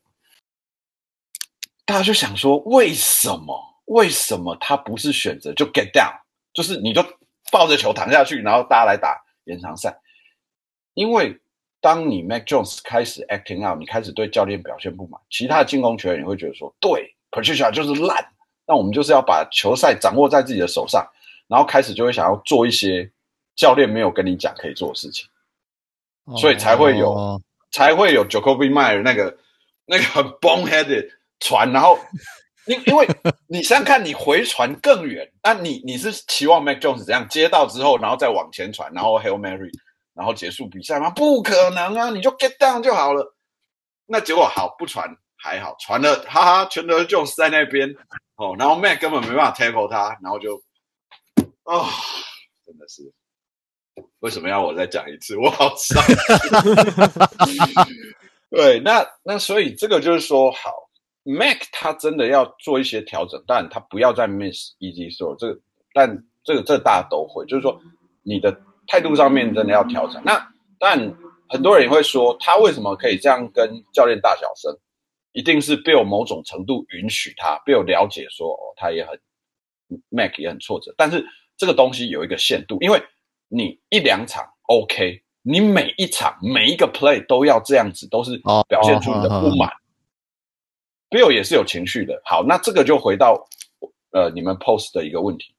大家就想说，为什么？为什么他不是选择就 get down，就是你就抱着球躺下去，然后大家来打延长赛？因为当你 Mac Jones 开始 acting out，你开始对教练表现不满，其他的进攻球员也会觉得说，对，Patricia 就是烂。那我们就是要把球赛掌握在自己的手上，然后开始就会想要做一些教练没有跟你讲可以做的事情，所以才会有、oh. 才会有 jacobi Meyer 那个那个很 boneheaded 传，然后因因为你想想看，你回传更远，那你你是期望 Mac Jones 怎样接到之后，然后再往前传，然后 Hail Mary，然后结束比赛吗？不可能啊，你就 get down 就好了。那结果好不传还好，传了哈哈，全都 Jones 在那边。哦，然后 Mac 根本没办法 tackle 他，然后就啊、哦，真的是为什么要我再讲一次？我好伤。对，那那所以这个就是说，好，Mac 他真的要做一些调整，但他不要再 miss easy throw。这个，但这个这个、大家都会，就是说你的态度上面真的要调整。那但很多人也会说，他为什么可以这样跟教练大小声？一定是 Bill 某种程度允许他，Bill 了解说哦，他也很 Mac 也很挫折，但是这个东西有一个限度，因为你一两场 OK，你每一场每一个 play 都要这样子，都是表现出你的不满。Oh, oh, oh, oh. Bill 也是有情绪的。好，那这个就回到呃你们 post 的一个问题，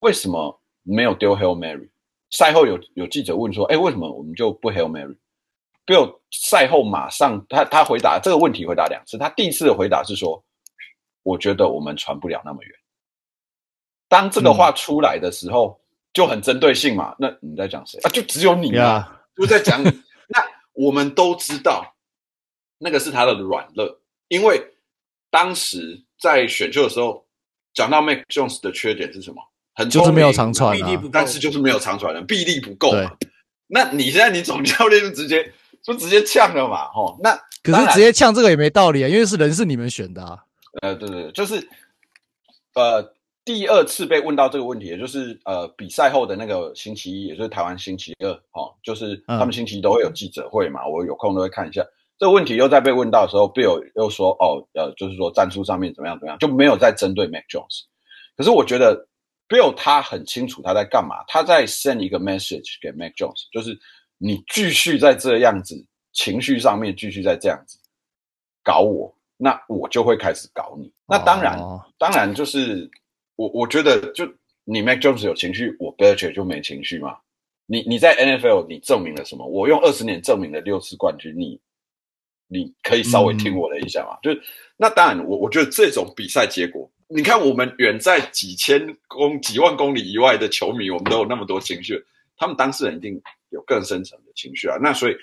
为什么没有丢 Hail Mary？赛后有有记者问说，哎，为什么我们就不 Hail Mary？Bill 赛后马上他他回答这个问题回答两次，他第一次的回答是说：“我觉得我们传不了那么远。”当这个话出来的时候，嗯、就很针对性嘛。那你在讲谁啊？就只有你啊，就.在讲你。那我们都知道，那个是他的软肋，因为当时在选秀的时候讲到 Mac Jones 的缺点是什么？很就是没有长传、啊，但是就是没有长传的臂力不够。那你现在你总教练就直接就直接呛了嘛？吼，那可是直接呛这个也没道理啊，因为是人是你们选的啊。呃，对对，就是呃。第二次被问到这个问题，也就是呃比赛后的那个星期一，也就是台湾星期二，哦，就是他们星期一都会有记者会嘛，嗯、我有空都会看一下这个问题。又在被问到的时候，Bill 又说哦，呃，就是说战术上面怎么样怎么样，就没有再针对 Mac Jones。可是我觉得 Bill 他很清楚他在干嘛，他在 send 一个 message 给 Mac Jones，就是你继续在这样子情绪上面继续在这样子搞我，那我就会开始搞你。那当然，哦、当然就是。我我觉得，就你 Mac Jones 有情绪，我 Belichick 就没情绪嘛？你你在 NFL 你证明了什么？我用二十年证明了六次冠军，你你可以稍微听我的一下嘛？嗯、就是那当然，我我觉得这种比赛结果，你看我们远在几千公几万公里以外的球迷，我们都有那么多情绪，他们当事人一定有更深层的情绪啊。那所以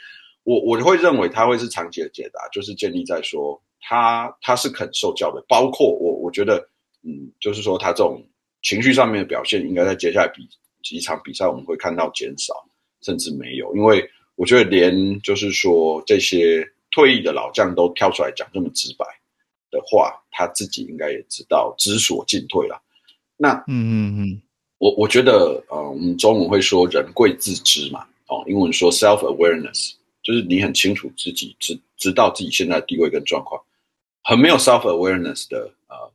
我我会认为他会是长期的解答，就是建立在说他他是肯受教的，包括我我觉得。嗯，就是说他这种情绪上面的表现，应该在接下来比几场比赛我们会看到减少，甚至没有。因为我觉得连就是说这些退役的老将都跳出来讲这么直白的话，他自己应该也知道知所进退了。那嗯嗯嗯，我我觉得呃，我们中文会说人贵自知嘛，哦，英文说 self awareness，就是你很清楚自己知知道自己现在的地位跟状况，很没有 self awareness 的呃。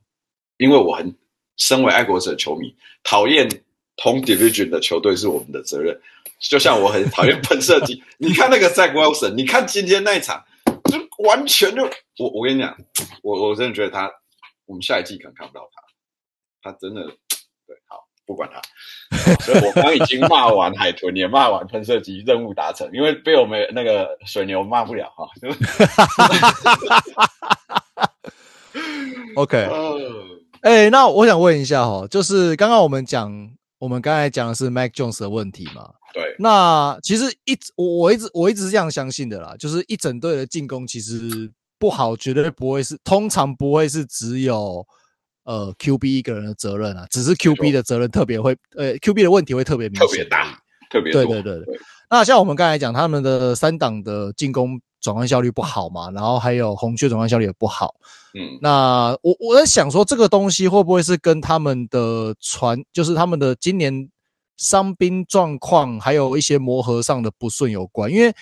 因为我很身为爱国者球迷，讨厌同 division 的球队是我们的责任。就像我很讨厌喷射机，你看那个 Zach Wilson，你看今天那一场，就完全就我我跟你讲，我我真的觉得他，我们下一季可能看不到他，他真的对，好不管他。所以我刚已经骂完海豚，也骂完喷射机，任务达成，因为被我们那个水牛骂不了哈。OK。哎、欸，那我想问一下哈，就是刚刚我们讲，我们刚才讲的是 Mac Jones 的问题嘛？对。那其实一直我我一直我一直是这样相信的啦，就是一整队的进攻其实不好，绝对不会是，通常不会是只有呃 QB 一个人的责任啊，只是 QB 的责任特别会，呃 QB 的问题会特别明显，特别大，特别对对对对。那像我们刚才讲，他们的三档的进攻。转换效率不好嘛，然后还有红雀转换效率也不好。嗯，那我我在想说，这个东西会不会是跟他们的传，就是他们的今年伤兵状况，还有一些磨合上的不顺有关？因为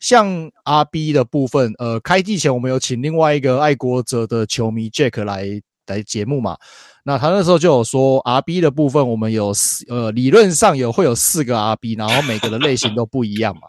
像 RB 的部分，呃，开季前我们有请另外一个爱国者的球迷 Jack 来来节目嘛，那他那时候就有说 RB 的部分，我们有四，呃，理论上有会有四个 RB，然后每个的类型都不一样嘛。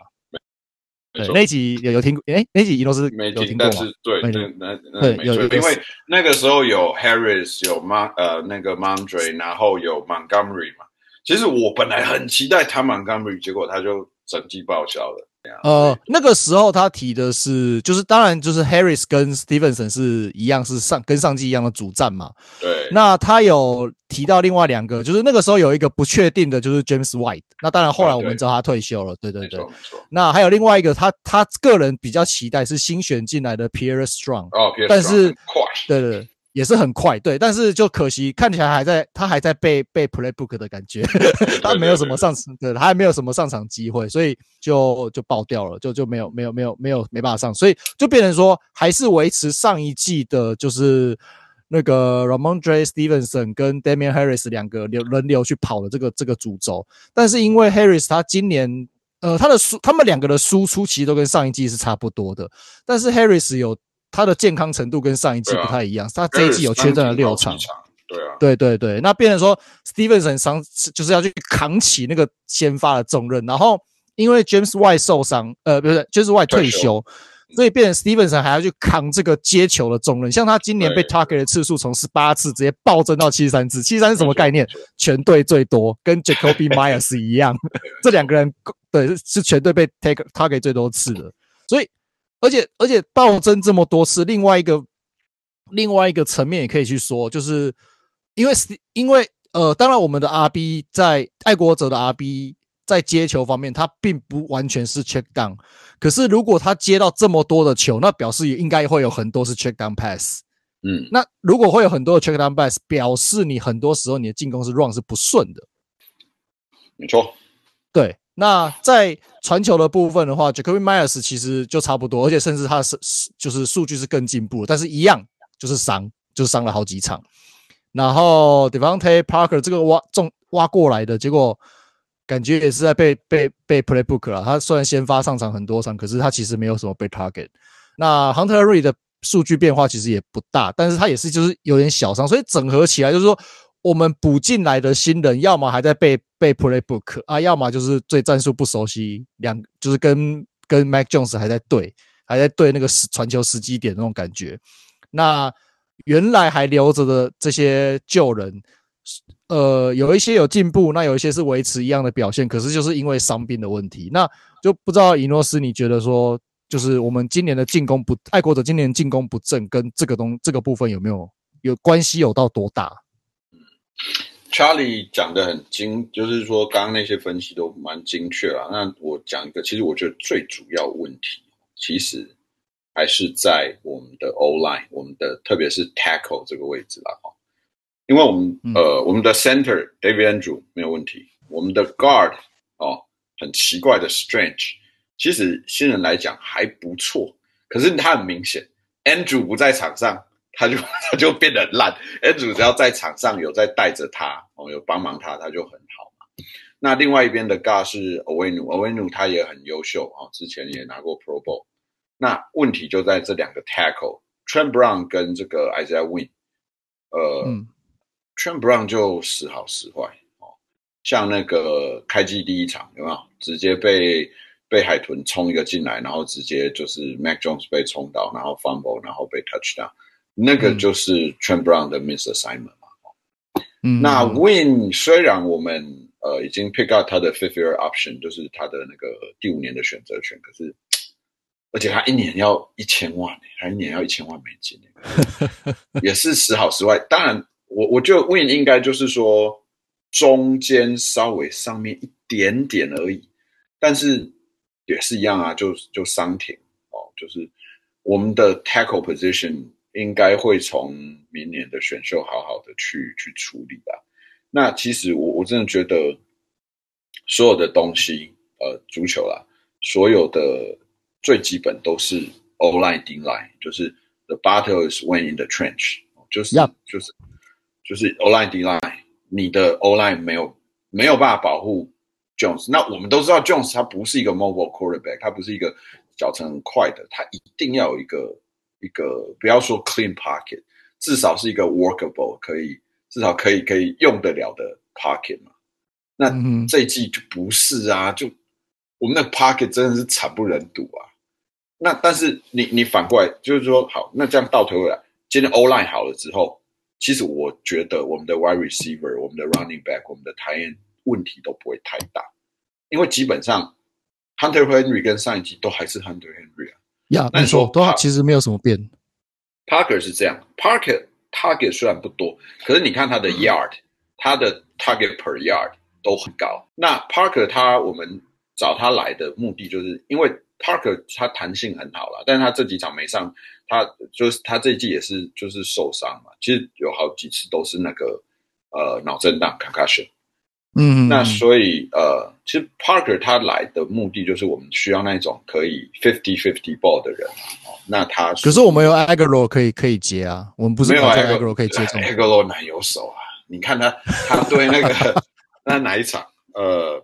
对，那集有有听过？诶、欸，那集伊诺斯没听过是？对，那那那没错，因为那个时候有 Harris，有 Mon 呃那个 Mondre，然后有 Montgomery 嘛。其实我本来很期待他 Montgomery，结果他就整季报销了。呃，那个时候他提的是，就是当然就是 Harris 跟 Stevenson 是一样，是上跟上季一样的主战嘛。对。那他有提到另外两个，就是那个时候有一个不确定的，就是 James White。那当然后来我们知道他退休了。对对对。那还有另外一个，他他个人比较期待是新选进来的 Pierre Strong。哦，Pierre Strong。但是，对对对。也是很快，对，但是就可惜看起来还在，他还在背背 playbook 的感觉，他没有什么上场，对，他还没有什么上场机会，所以就就爆掉了，就就没有没有没有没有没办法上，所以就变成说还是维持上一季的，就是那个 Rhamondre Stevenson 跟 Damian Harris 两个流轮流去跑的这个这个主轴，但是因为 Harris 他今年呃他的输，他们两个的输出其实都跟上一季是差不多的，但是 Harris 有。他的健康程度跟上一季不太一样，啊、他这一季有缺阵了六场，对啊，对对对，那变成说 Stevenson 伤就是要去扛起那个先发的重任，然后因为 James White 受伤，呃，不是 James White 退休，所以变成 Stevenson 还要去扛这个接球的重任。像他今年被 target 的次数从十八次直接暴增到七十三次，七十三是什么概念？全队最多，跟 Jacoby Meyers 一样，这两个人对是全队被 take target 最多次的，所以。而且而且暴增这么多次，另外一个另外一个层面也可以去说，就是因为因为呃，当然我们的 RB 在爱国者的 RB 在接球方面，他并不完全是 check down，可是如果他接到这么多的球，那表示也应该会有很多是 check down pass。嗯，那如果会有很多的 check down pass，表示你很多时候你的进攻是 run 是不顺的。没错，对。那在传球的部分的话，Jacoby Myers 其实就差不多，而且甚至他是是就是数据是更进步，但是一样就是伤，就是伤了好几场。然后 Devontae Parker 这个挖中挖过来的结果，感觉也是在被被被 Playbook 了。他虽然先发上场很多场，可是他其实没有什么被 target。那 Hunter Henry 的数据变化其实也不大，但是他也是就是有点小伤，所以整合起来就是说。我们补进来的新人，要么还在背背 playbook 啊，要么就是对战术不熟悉，两就是跟跟 Mac Jones 还在对，还在对那个时传球时机点那种感觉。那原来还留着的这些旧人，呃，有一些有进步，那有一些是维持一样的表现，可是就是因为伤病的问题，那就不知道以诺斯，你觉得说，就是我们今年的进攻不，爱国者今年进攻不正，跟这个东这个部分有没有有关系，有到多大？Charlie 讲的很精，就是说刚刚那些分析都蛮精确啦。那我讲一个，其实我觉得最主要问题，其实还是在我们的 O line，我们的特别是 Tackle 这个位置啦。哈，因为我们、嗯、呃，我们的 Center David Andrew 没有问题，我们的 Guard 哦，很奇怪的 Strange，其实新人来讲还不错，可是他很明显，Andrew 不在场上。他就 他就变得很烂，Andrew 只要在场上有在带着他，哦，有帮忙他，他就很好嘛。那另外一边的 guard 是 Onwenu，Onwenu 他也很优秀啊，之前也拿过 Pro Bowl。那问题就在这两个 tackle，Trent Brown 跟这个 Isaiah Wynn，呃、嗯、Trent Brown 就时好时坏哦，像那个开季第一场有没有直接被被海豚冲一个进来，然后直接就是 Mac Jones 被冲倒，然后 fumble，然后被 touchdown。那个就是 Trent Brown 的 miss assignment 嘛。嗯，那 Win 虽然我们呃已经 pick up 他的 fifth year option，就是他的那个第五年的选择权，可是而且他一年要一千万，他一年要一千万美金，也是时好时坏。当然，我我觉得 Win 应该就是说中间稍微上面一点点而已，但是也是一样啊，就就伤停哦，就是我们的 tackle position。应该会从明年的选秀好好的去去处理吧。那其实我我真的觉得，所有的东西，呃，足球啦，所有的最基本都是 O line D line，就是 the battle is win in the trench，就是.就是就是 O line D line，你的 O line 没有没有办法保护 Jones。那我们都知道 Jones 他不是一个 mobile quarterback，他不是一个脚程很快的，他一定要有一个。一个不要说 clean pocket，至少是一个 workable 可以，至少可以可以用得了的 pocket 嘛。那这一季就不是啊，就我们的 pocket 真的是惨不忍睹啊。那但是你你反过来就是说，好，那这样倒推回来，今天 O line 好了之后，其实我觉得我们的 wide receiver、我们的 running back、我们的 tight end 问题都不会太大，因为基本上 Hunter Henry 跟上一季都还是 Hunter Henry 啊。呀，没错，都其实没有什么变。Parker 是这样，Parker target 虽然不多，可是你看他的 yard，他的 target per yard 都很高。那 Parker 他我们找他来的目的，就是因为 Parker 他弹性很好了，但是他这几场没上，他就是他这一季也是就是受伤嘛。其实有好几次都是那个呃脑震荡 concussion。嗯，那所以呃，其实 Parker 他来的目的就是我们需要那种可以 fifty fifty ball 的人哦。那他可是我们有 Agholor 可以可以接啊，我们不是没有 Agholor 可以接这种 Agholor 难有手啊。你看他他对那个 那哪一场呃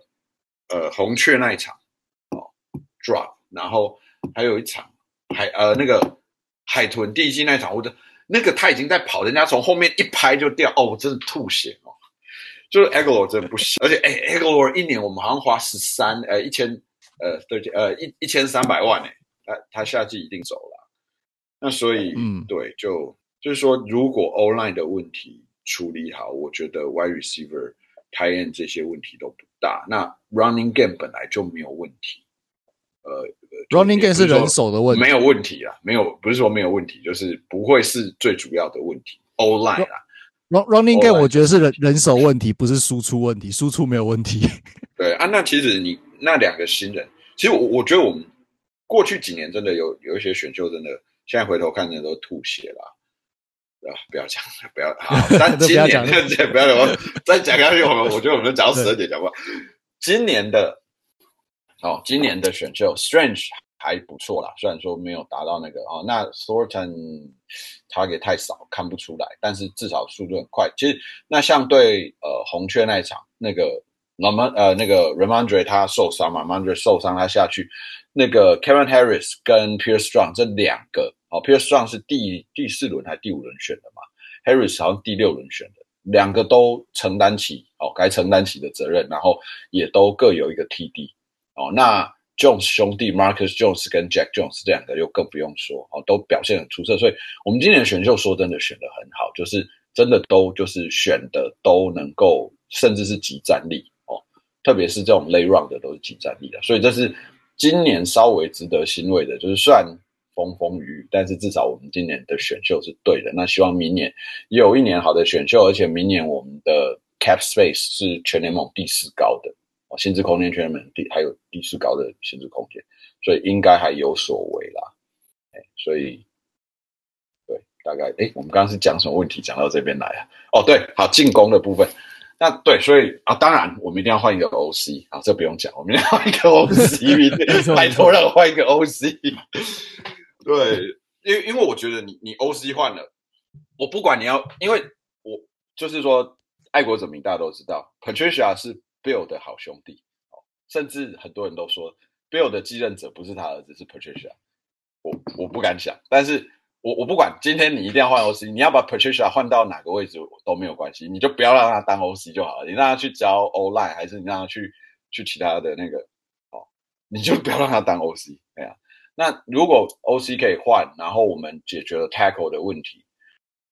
呃红雀那一场哦 drop，然后还有一场海呃那个海豚第一季那一场，我的那个他已经在跑，人家从后面一拍就掉哦，我真的吐血哦。就是 Agholor 真的不行，而且哎 Agholor 一年我们好像花十三呃一千呃对呃一一千三百万哎，他他下季一定走了，那所以嗯。对就就是说如果 online 的问题处理好，我觉得 Wide Receiver tight end 这些问题都不大。那 Running Game 本来就没有问题，呃 Running Game 是人手的问题，没有问题啊，没有不是说没有问题，就是不会是最主要的问题 O line 啊。Running game 我觉得是人人手问题，不是输出问题，输出没有问题。对啊，那其实你那两个新人，其实我我觉得我们过去几年真的有有一些选秀，真的现在回头看真的都吐血了。不要讲，不要好。但今年不要讲，再讲下去，我们我觉得我们讲到十二点讲不完。今年的哦，今年的选秀 Strange 还不错啦，虽然说没有达到那个哦，那 Thornton 差也太少，看不出来，但是至少速度很快。其实那相对呃红雀那一场，那个 Lam 呃那个 Remondre 他受伤嘛，Rhamondre 受伤他下去，那个 Kevin Harris 跟 Pierce Strong 这两个。哦，Pierce Strong 是第第四轮还是第五轮选的嘛？Harris 好像第六轮选的，两个都承担起哦该承担起的责任，然后也都各有一个 TD 哦。那 Jones 兄弟 Marcus Jones 跟 Jack Jones 这两个又更不用说哦，都表现很出色，所以我们今年选秀说真的选的很好，就是真的都就是选的都能够，甚至是即战力哦，特别是这种 late round 的都是即战力的，所以这是今年稍微值得欣慰的，就是虽然。风风雨雨，但是至少我们今年的选秀是对的。那希望明年有一年好的选秀，而且明年我们的 cap space 是全联盟第四高的，薪资空间全联盟第还有第四高的薪资空间，所以应该还有所为啦。所以对，大概哎，我们刚刚是讲什么问题？讲到这边来啊？哦，对，好，进攻的部分。那对，所以啊，当然我们一定要换一个 OC 啊，这不用讲，我们要换一个 OC，拜托让我换一个 OC。对，因为因为我觉得你你 OC 换了，我不管你要，因为我就是说爱国者民大家都知道，Patricia 是 Bill 的好兄弟，甚至很多人都说 Bill 的继任者不是他儿子，是 Patricia。我我不敢想，但是我我不管，今天你一定要换 OC，你要把 Patricia 换到哪个位置都没有关系，你就不要让他当 OC 就好了，你让他去教 O-line，还是你让他去去其他的那个，哦，你就不要让他当 OC，对啊。那如果 OC 可以换，然后我们解决了 tackle 的问题，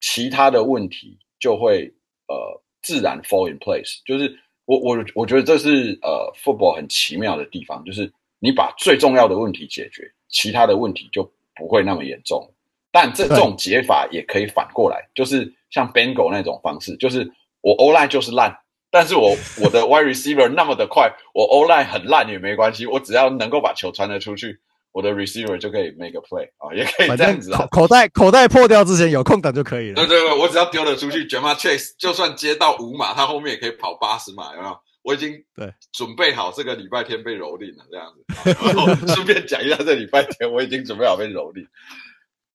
其他的问题就会呃自然 fall in place。就是我我我觉得这是呃 football 很奇妙的地方，就是你把最重要的问题解决，其他的问题就不会那么严重。但这这种解法也可以反过来，就是像 Bengal 那种方式，就是我 O-line 就是烂，但是我我的 wide receiver 那么的快，我 O-line 很烂也没关系，我只要能够把球传得出去。我的 receiver 就可以 make a play 啊、哦，也可以这样子啊，口袋口袋破掉之前有空档就可以了。对对对，我只要丢了出去，Ja'Marr Chase 就算接到五码，他后面也可以跑八十码，有没有？我已经对准备好这个礼拜天被蹂躏了，这样子。然后顺便讲一下，这礼拜天我已经准备好被蹂躏。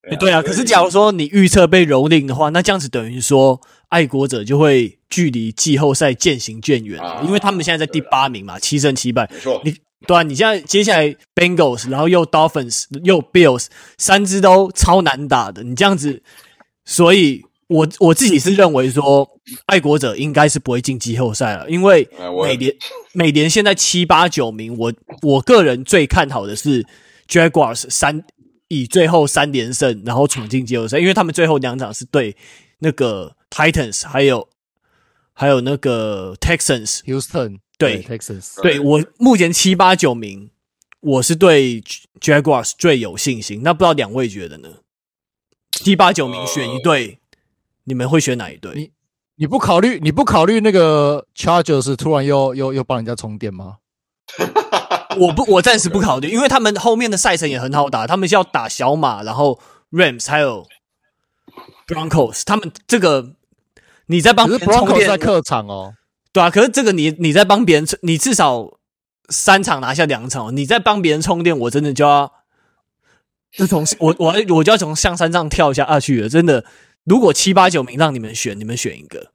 对啊，对啊，可是假如说你预测被蹂躏的话，那这样子等于说爱国者就会距离季后赛渐行渐远，啊、因为他们现在在第八名嘛，七胜七败。没错，你。对啊，你现在接下来 Bengals，然后又 Dolphins，又 Bills，三支都超难打的。你这样子，所以我我自己是认为说，爱国者应该是不会进季后赛了，因为美联美联现在七八九名，我我个人最看好的是 Jaguars 三以最后三连胜，然后闯进季后赛，因为他们最后两场是对那个 Titans，还有还有那个 Texans Houston。对，Texas，对我目前七八九名，我是对 Jaguars 最有信心。那不知道两位觉得呢？七八九名选一队，呃、你们会选哪一队？你你不考虑你不考虑那个 Chargers 突然又又又帮人家充电吗？我不，我暂时不考虑，因为他们后面的赛程也很好打，他们是要打小马，然后 Rams 还有 Broncos，他们这个你在帮 Broncos，在客场哦。对啊，可是这个你你在帮别人，你至少三场拿下两场，你在帮别人充电，我真的就要就从我我我就要从象山上跳下下去了。真的，如果七八九名让你们选，你们选一个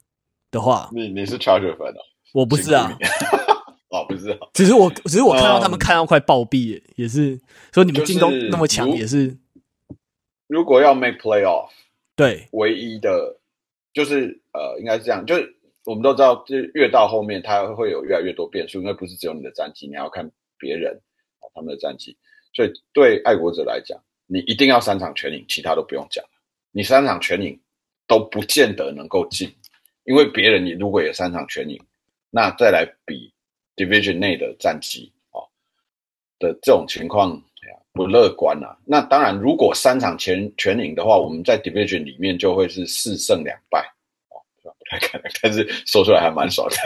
的话，你你是 Charger 粉啊？我不是啊，哦不是啊，只是我只是我看到他们看到快暴毙，也是说你们进攻那么强，也是。如果要 make playoff，对，唯一的，就是呃，应该是这样，就是。我们都知道，就越到后面，它会有越来越多变数，因为不是只有你的战绩，你要看别人他们的战绩。所以对爱国者来讲，你一定要三场全赢，其他都不用讲。你三场全赢都不见得能够进，因为别人你如果也三场全赢，那再来比 division 内的战绩啊的这种情况不乐观啊。那当然，如果三场全全赢的话，我们在 division 里面就会是四胜两败。看，但是说出来还蛮爽的。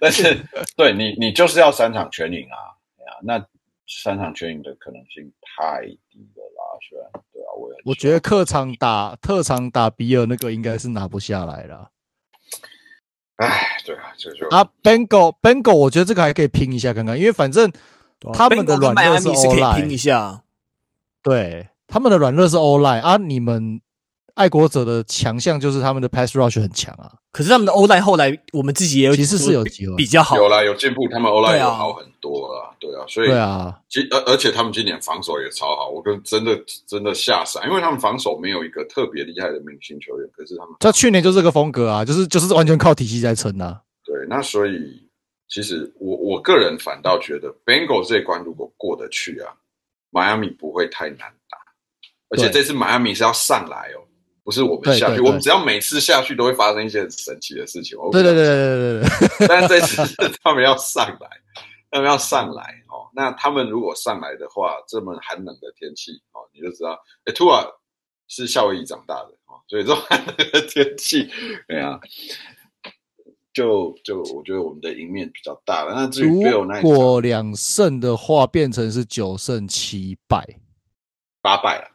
但是，对你，你就是要三场全赢啊！哎呀，那三场全赢的可能性太低了啦，虽然？对啊，我我觉得客场打特场打比尔那个应该是拿不下来了。哎，对啊，这就啊，Bengal Bengal，我觉得这个还可以拼一下看看，因为反正他们的软热是 O-line，拼一下。对，他们的软热是 O-line 啊，你们。爱国者的强项就是他们的 pass rush 很强啊，可是他们的 O-line 后来我们自己也有其实是有机会。比较好，有啦有进步，他们 O-line 有好很多啦，对啊，所以对啊，其而而且他们今年防守也超好，我跟真的真的吓傻，因为他们防守没有一个特别厉害的明星球员，可是他们他去年就这个风格啊，就是就是完全靠体系在撑啊，对，那所以其实我我个人反倒觉得 Bengals 这一关如果过得去啊，迈阿密不会太难打，而且这次迈阿密是要上来哦。不是我们下去，我们只要每次下去都会发生一些很神奇的事情。对对对对对对。但是这次他们要上来，他们要上来哦。那他们如果上来的话，这么寒冷的天气哦，你就知道，哎，Tua 是夏威夷长大的哦，所以这种寒冷的天气，对啊，就就我觉得我们的赢面比较大了。那如果两胜的话，变成是九胜七败，八败了，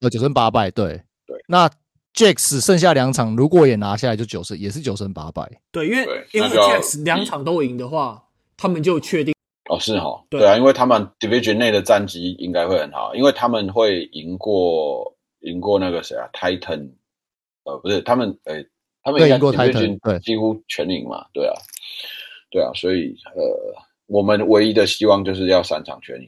呃，九胜八败，对对，那。Jax 剩下两场，如果也拿下来，就九胜，也是九胜八败。对，因为因为 Jax 两场都赢的话，他们就确定哦，是哈，对啊，因为他们 Division 内的战绩应该会很好，因为他们会赢过赢过那个谁啊，Titan，呃，不是他们，诶、欸，他们赢过 Titan，对，几乎全赢嘛，对啊，对啊，所以呃，我们唯一的希望就是要三场全赢，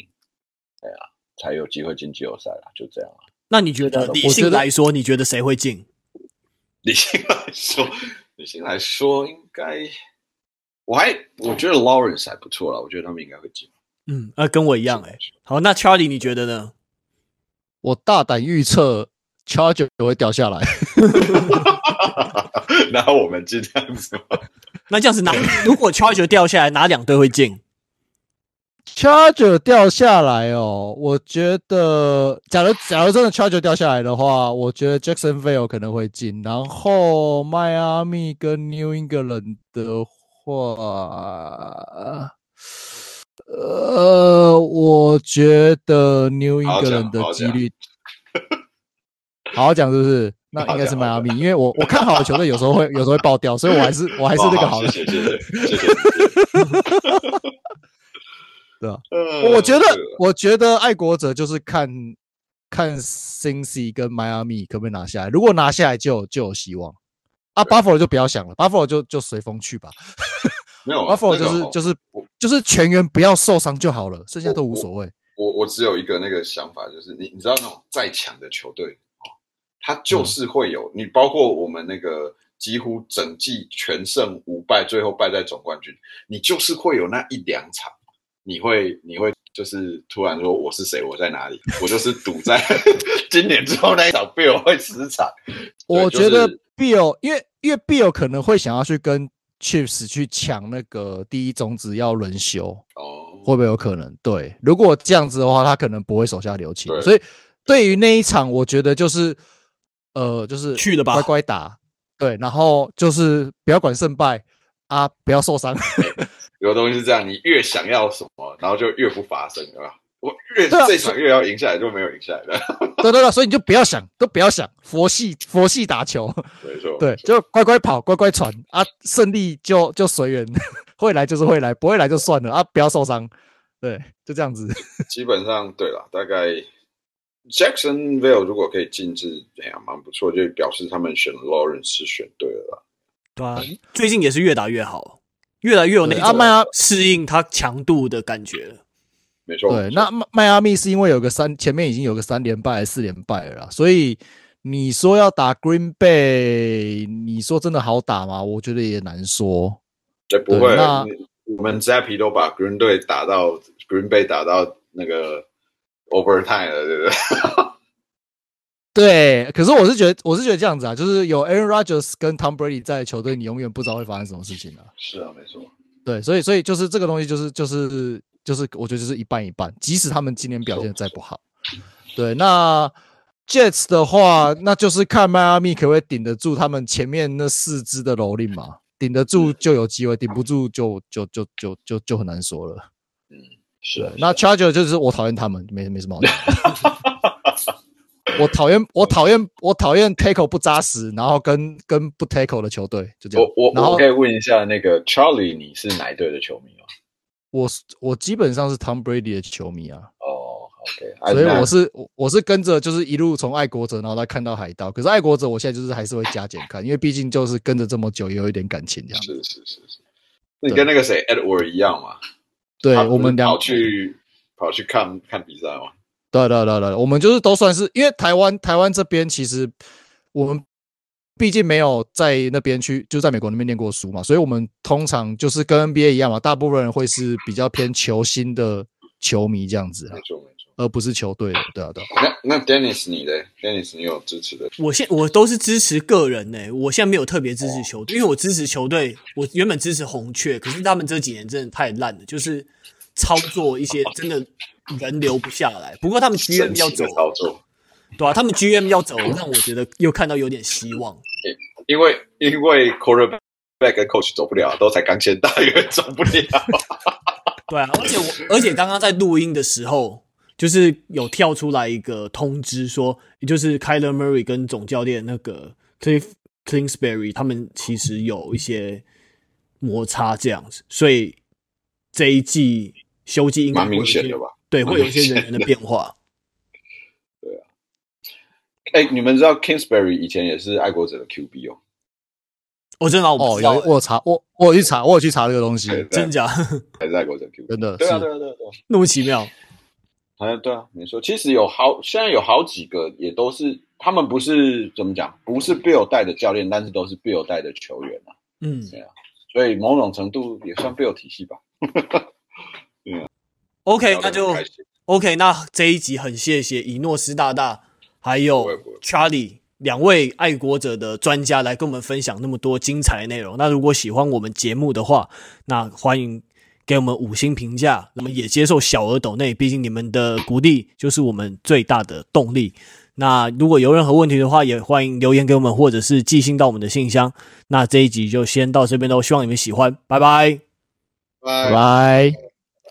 对啊，才有机会进季后赛啦，就这样啊。那你觉得理性来说，你觉得谁会进？理性来说，理性来说，应该我还我觉得 Lawrence 还不错了，我觉得他们应该会进。嗯，呃，跟我一样哎、欸。好，那 Charlie 你觉得呢？我大胆预测 Charger 会掉下来。然后我们就这样子吗？那这样子哪？如果 Charger 掉下来，哪两队会进？Charger 掉下来哦，我觉得，假如假如真的 Charger 掉下来的话，我觉得 Jacksonville 可能会进，然后迈阿密跟 New England 的话，呃，我觉得 New England 的几率，好好讲是不是？那应该是迈阿密，因为我我看好的球队有时候会有时候会爆掉，所以我还是我还是那个好的。谢谢谢谢。对啊，我觉得，我觉得爱国者就是看看 Cincy 跟迈阿密可不可以拿下来。如果拿下来就，就就有希望。啊，Buffalo 就不要想了，Buffalo 就就随风去吧。没有，Buffalo 就是、那个、就是就是全员不要受伤就好了，剩下都无所谓。我我，我只有一个那个想法，就是你你知道那种再强的球队，他就是会有、嗯、你，包括我们那个几乎整季全胜五败，最后败在总冠军，你就是会有那一两场。你会，你会就是突然说我是谁，我在哪里？我就是赌在 今年之后那一场 Bill 会失场。我觉得 Bill，因为因为 Bill 可能会想要去跟 Chiefs 去抢那个第一种子要轮休哦，会不会有可能？对，如果这样子的话，他可能不会手下留情。所以对于那一场，我觉得就是呃，就是去了吧，乖乖打。对，然后就是不要管胜败啊，不要受伤。有东西是这样，你越想要什么，然后就越不发生，对吧？我越这场越要赢下来，就没有赢下来的。对对对，所以你就不要想，都不要想，佛系佛系打球，没错。对，就乖乖跑，乖乖传啊，胜利就就随缘，会来就是会来，不会来就算了啊，不要受伤。对，就这样子。基本上对了，大概 Jacksonville 如果可以进至这样，蛮不错，就表示他们选 Lawrence 是选对了啦。对啊，最近也是越打越好。越来越有那啊迈阿适应它强度的感觉，没错。对，那迈阿密是因为有个三，前面已经有个三连败还是四连败了啦，所以你说要打 Green Bay，你说真的好打吗？我觉得也难说。这，不会。那我们 Zappy 都把 Green 队打到 Green Bay 打到那个 Overtime 了，对不对？对，可是我是觉得，我是觉得这样子啊，就是有 Aaron Rodgers 跟 Tom Brady 在球队，你永远不知道会发生什么事情啊。是啊，没错。对，所以，所以就是这个东西，就是，就是，就是，我觉得就是一半一半。即使他们今年表现再不好，对，那 Jets 的话，那就是看迈阿密可不可以顶得住他们前面那四支的蹂躏嘛。顶得住就有机会，顶不住就就就就就就很难说了。嗯，是啊。那 Charger 就是我讨厌他们，没没什么好讲。我讨厌我讨厌我讨厌 tackle 不扎实，然后跟跟不 tackle 的球队就这样。我我我可以问一下那个 Charlie，你是哪一队的球迷吗？我我基本上是 Tom Brady 的球迷啊。哦，OK，所以我是我我是跟着就是一路从爱国者，然后再看到海盗。可是爱国者我现在就是还是会加减看，因为毕竟就是跟着这么久，也有一点感情这样。是是是是，你跟那个谁 Edward 一样嘛？对，我们俩跑去跑去看看比赛嘛。对对对对，我们就是都算是，因为台湾台湾这边其实我们毕竟没有在那边去，就在美国那边念过书嘛，所以我们通常就是跟 NBA 一样嘛，大部分人会是比较偏球星的球迷这样子啊，没错没错，而不是球队的，对啊对。那那 Dennis 你的 Dennis 你有支持的？我现我都是支持个人呢、欸，我现在没有特别支持球队，因为我支持球队，我原本支持红雀，可是他们这几年真的太烂了，就是操作一些真的。人留不下来，不过他们 GM 要走，对啊，他们 GM 要走，让我觉得又看到有点希望。因为因为 Quarterback 跟 Coach 走不了，都才刚签，大约走不了。对啊，而且我而且刚刚在录音的时候，就是有跳出来一个通知说，也就是 Kyler Murray 跟总教练那个 Cliff Kingsbury 他们其实有一些摩擦这样子，所以这一季休季应该蛮明显的吧。对，会有一些人员的变化。对啊，哎、欸，你们知道 Kingsbury 以前也是爱国者的 QB 哦？我真的我哦，有我有查，我我有去查，我有去查这个东西，真假？还是爱国者 QB？真的？对啊，对啊，对啊，那么奇妙。好像对啊，没错。其实有好，现在有好几个也都是，他们不是怎么讲，不是 Bill 带的教练，但是都是 Bill 带的球员啊。嗯，对啊，所以某种程度也算 Bill 体系吧。对啊。OK，那就 OK。那这一集很谢谢以诺斯大大还有 Charlie 两位爱国者的专家来跟我们分享那么多精彩的内容。那如果喜欢我们节目的话，那欢迎给我们五星评价。那么也接受小额抖内，毕竟你们的鼓励就是我们最大的动力。那如果有任何问题的话，也欢迎留言给我们，或者是寄信到我们的信箱。那这一集就先到这边喽，希望你们喜欢，拜拜，拜拜。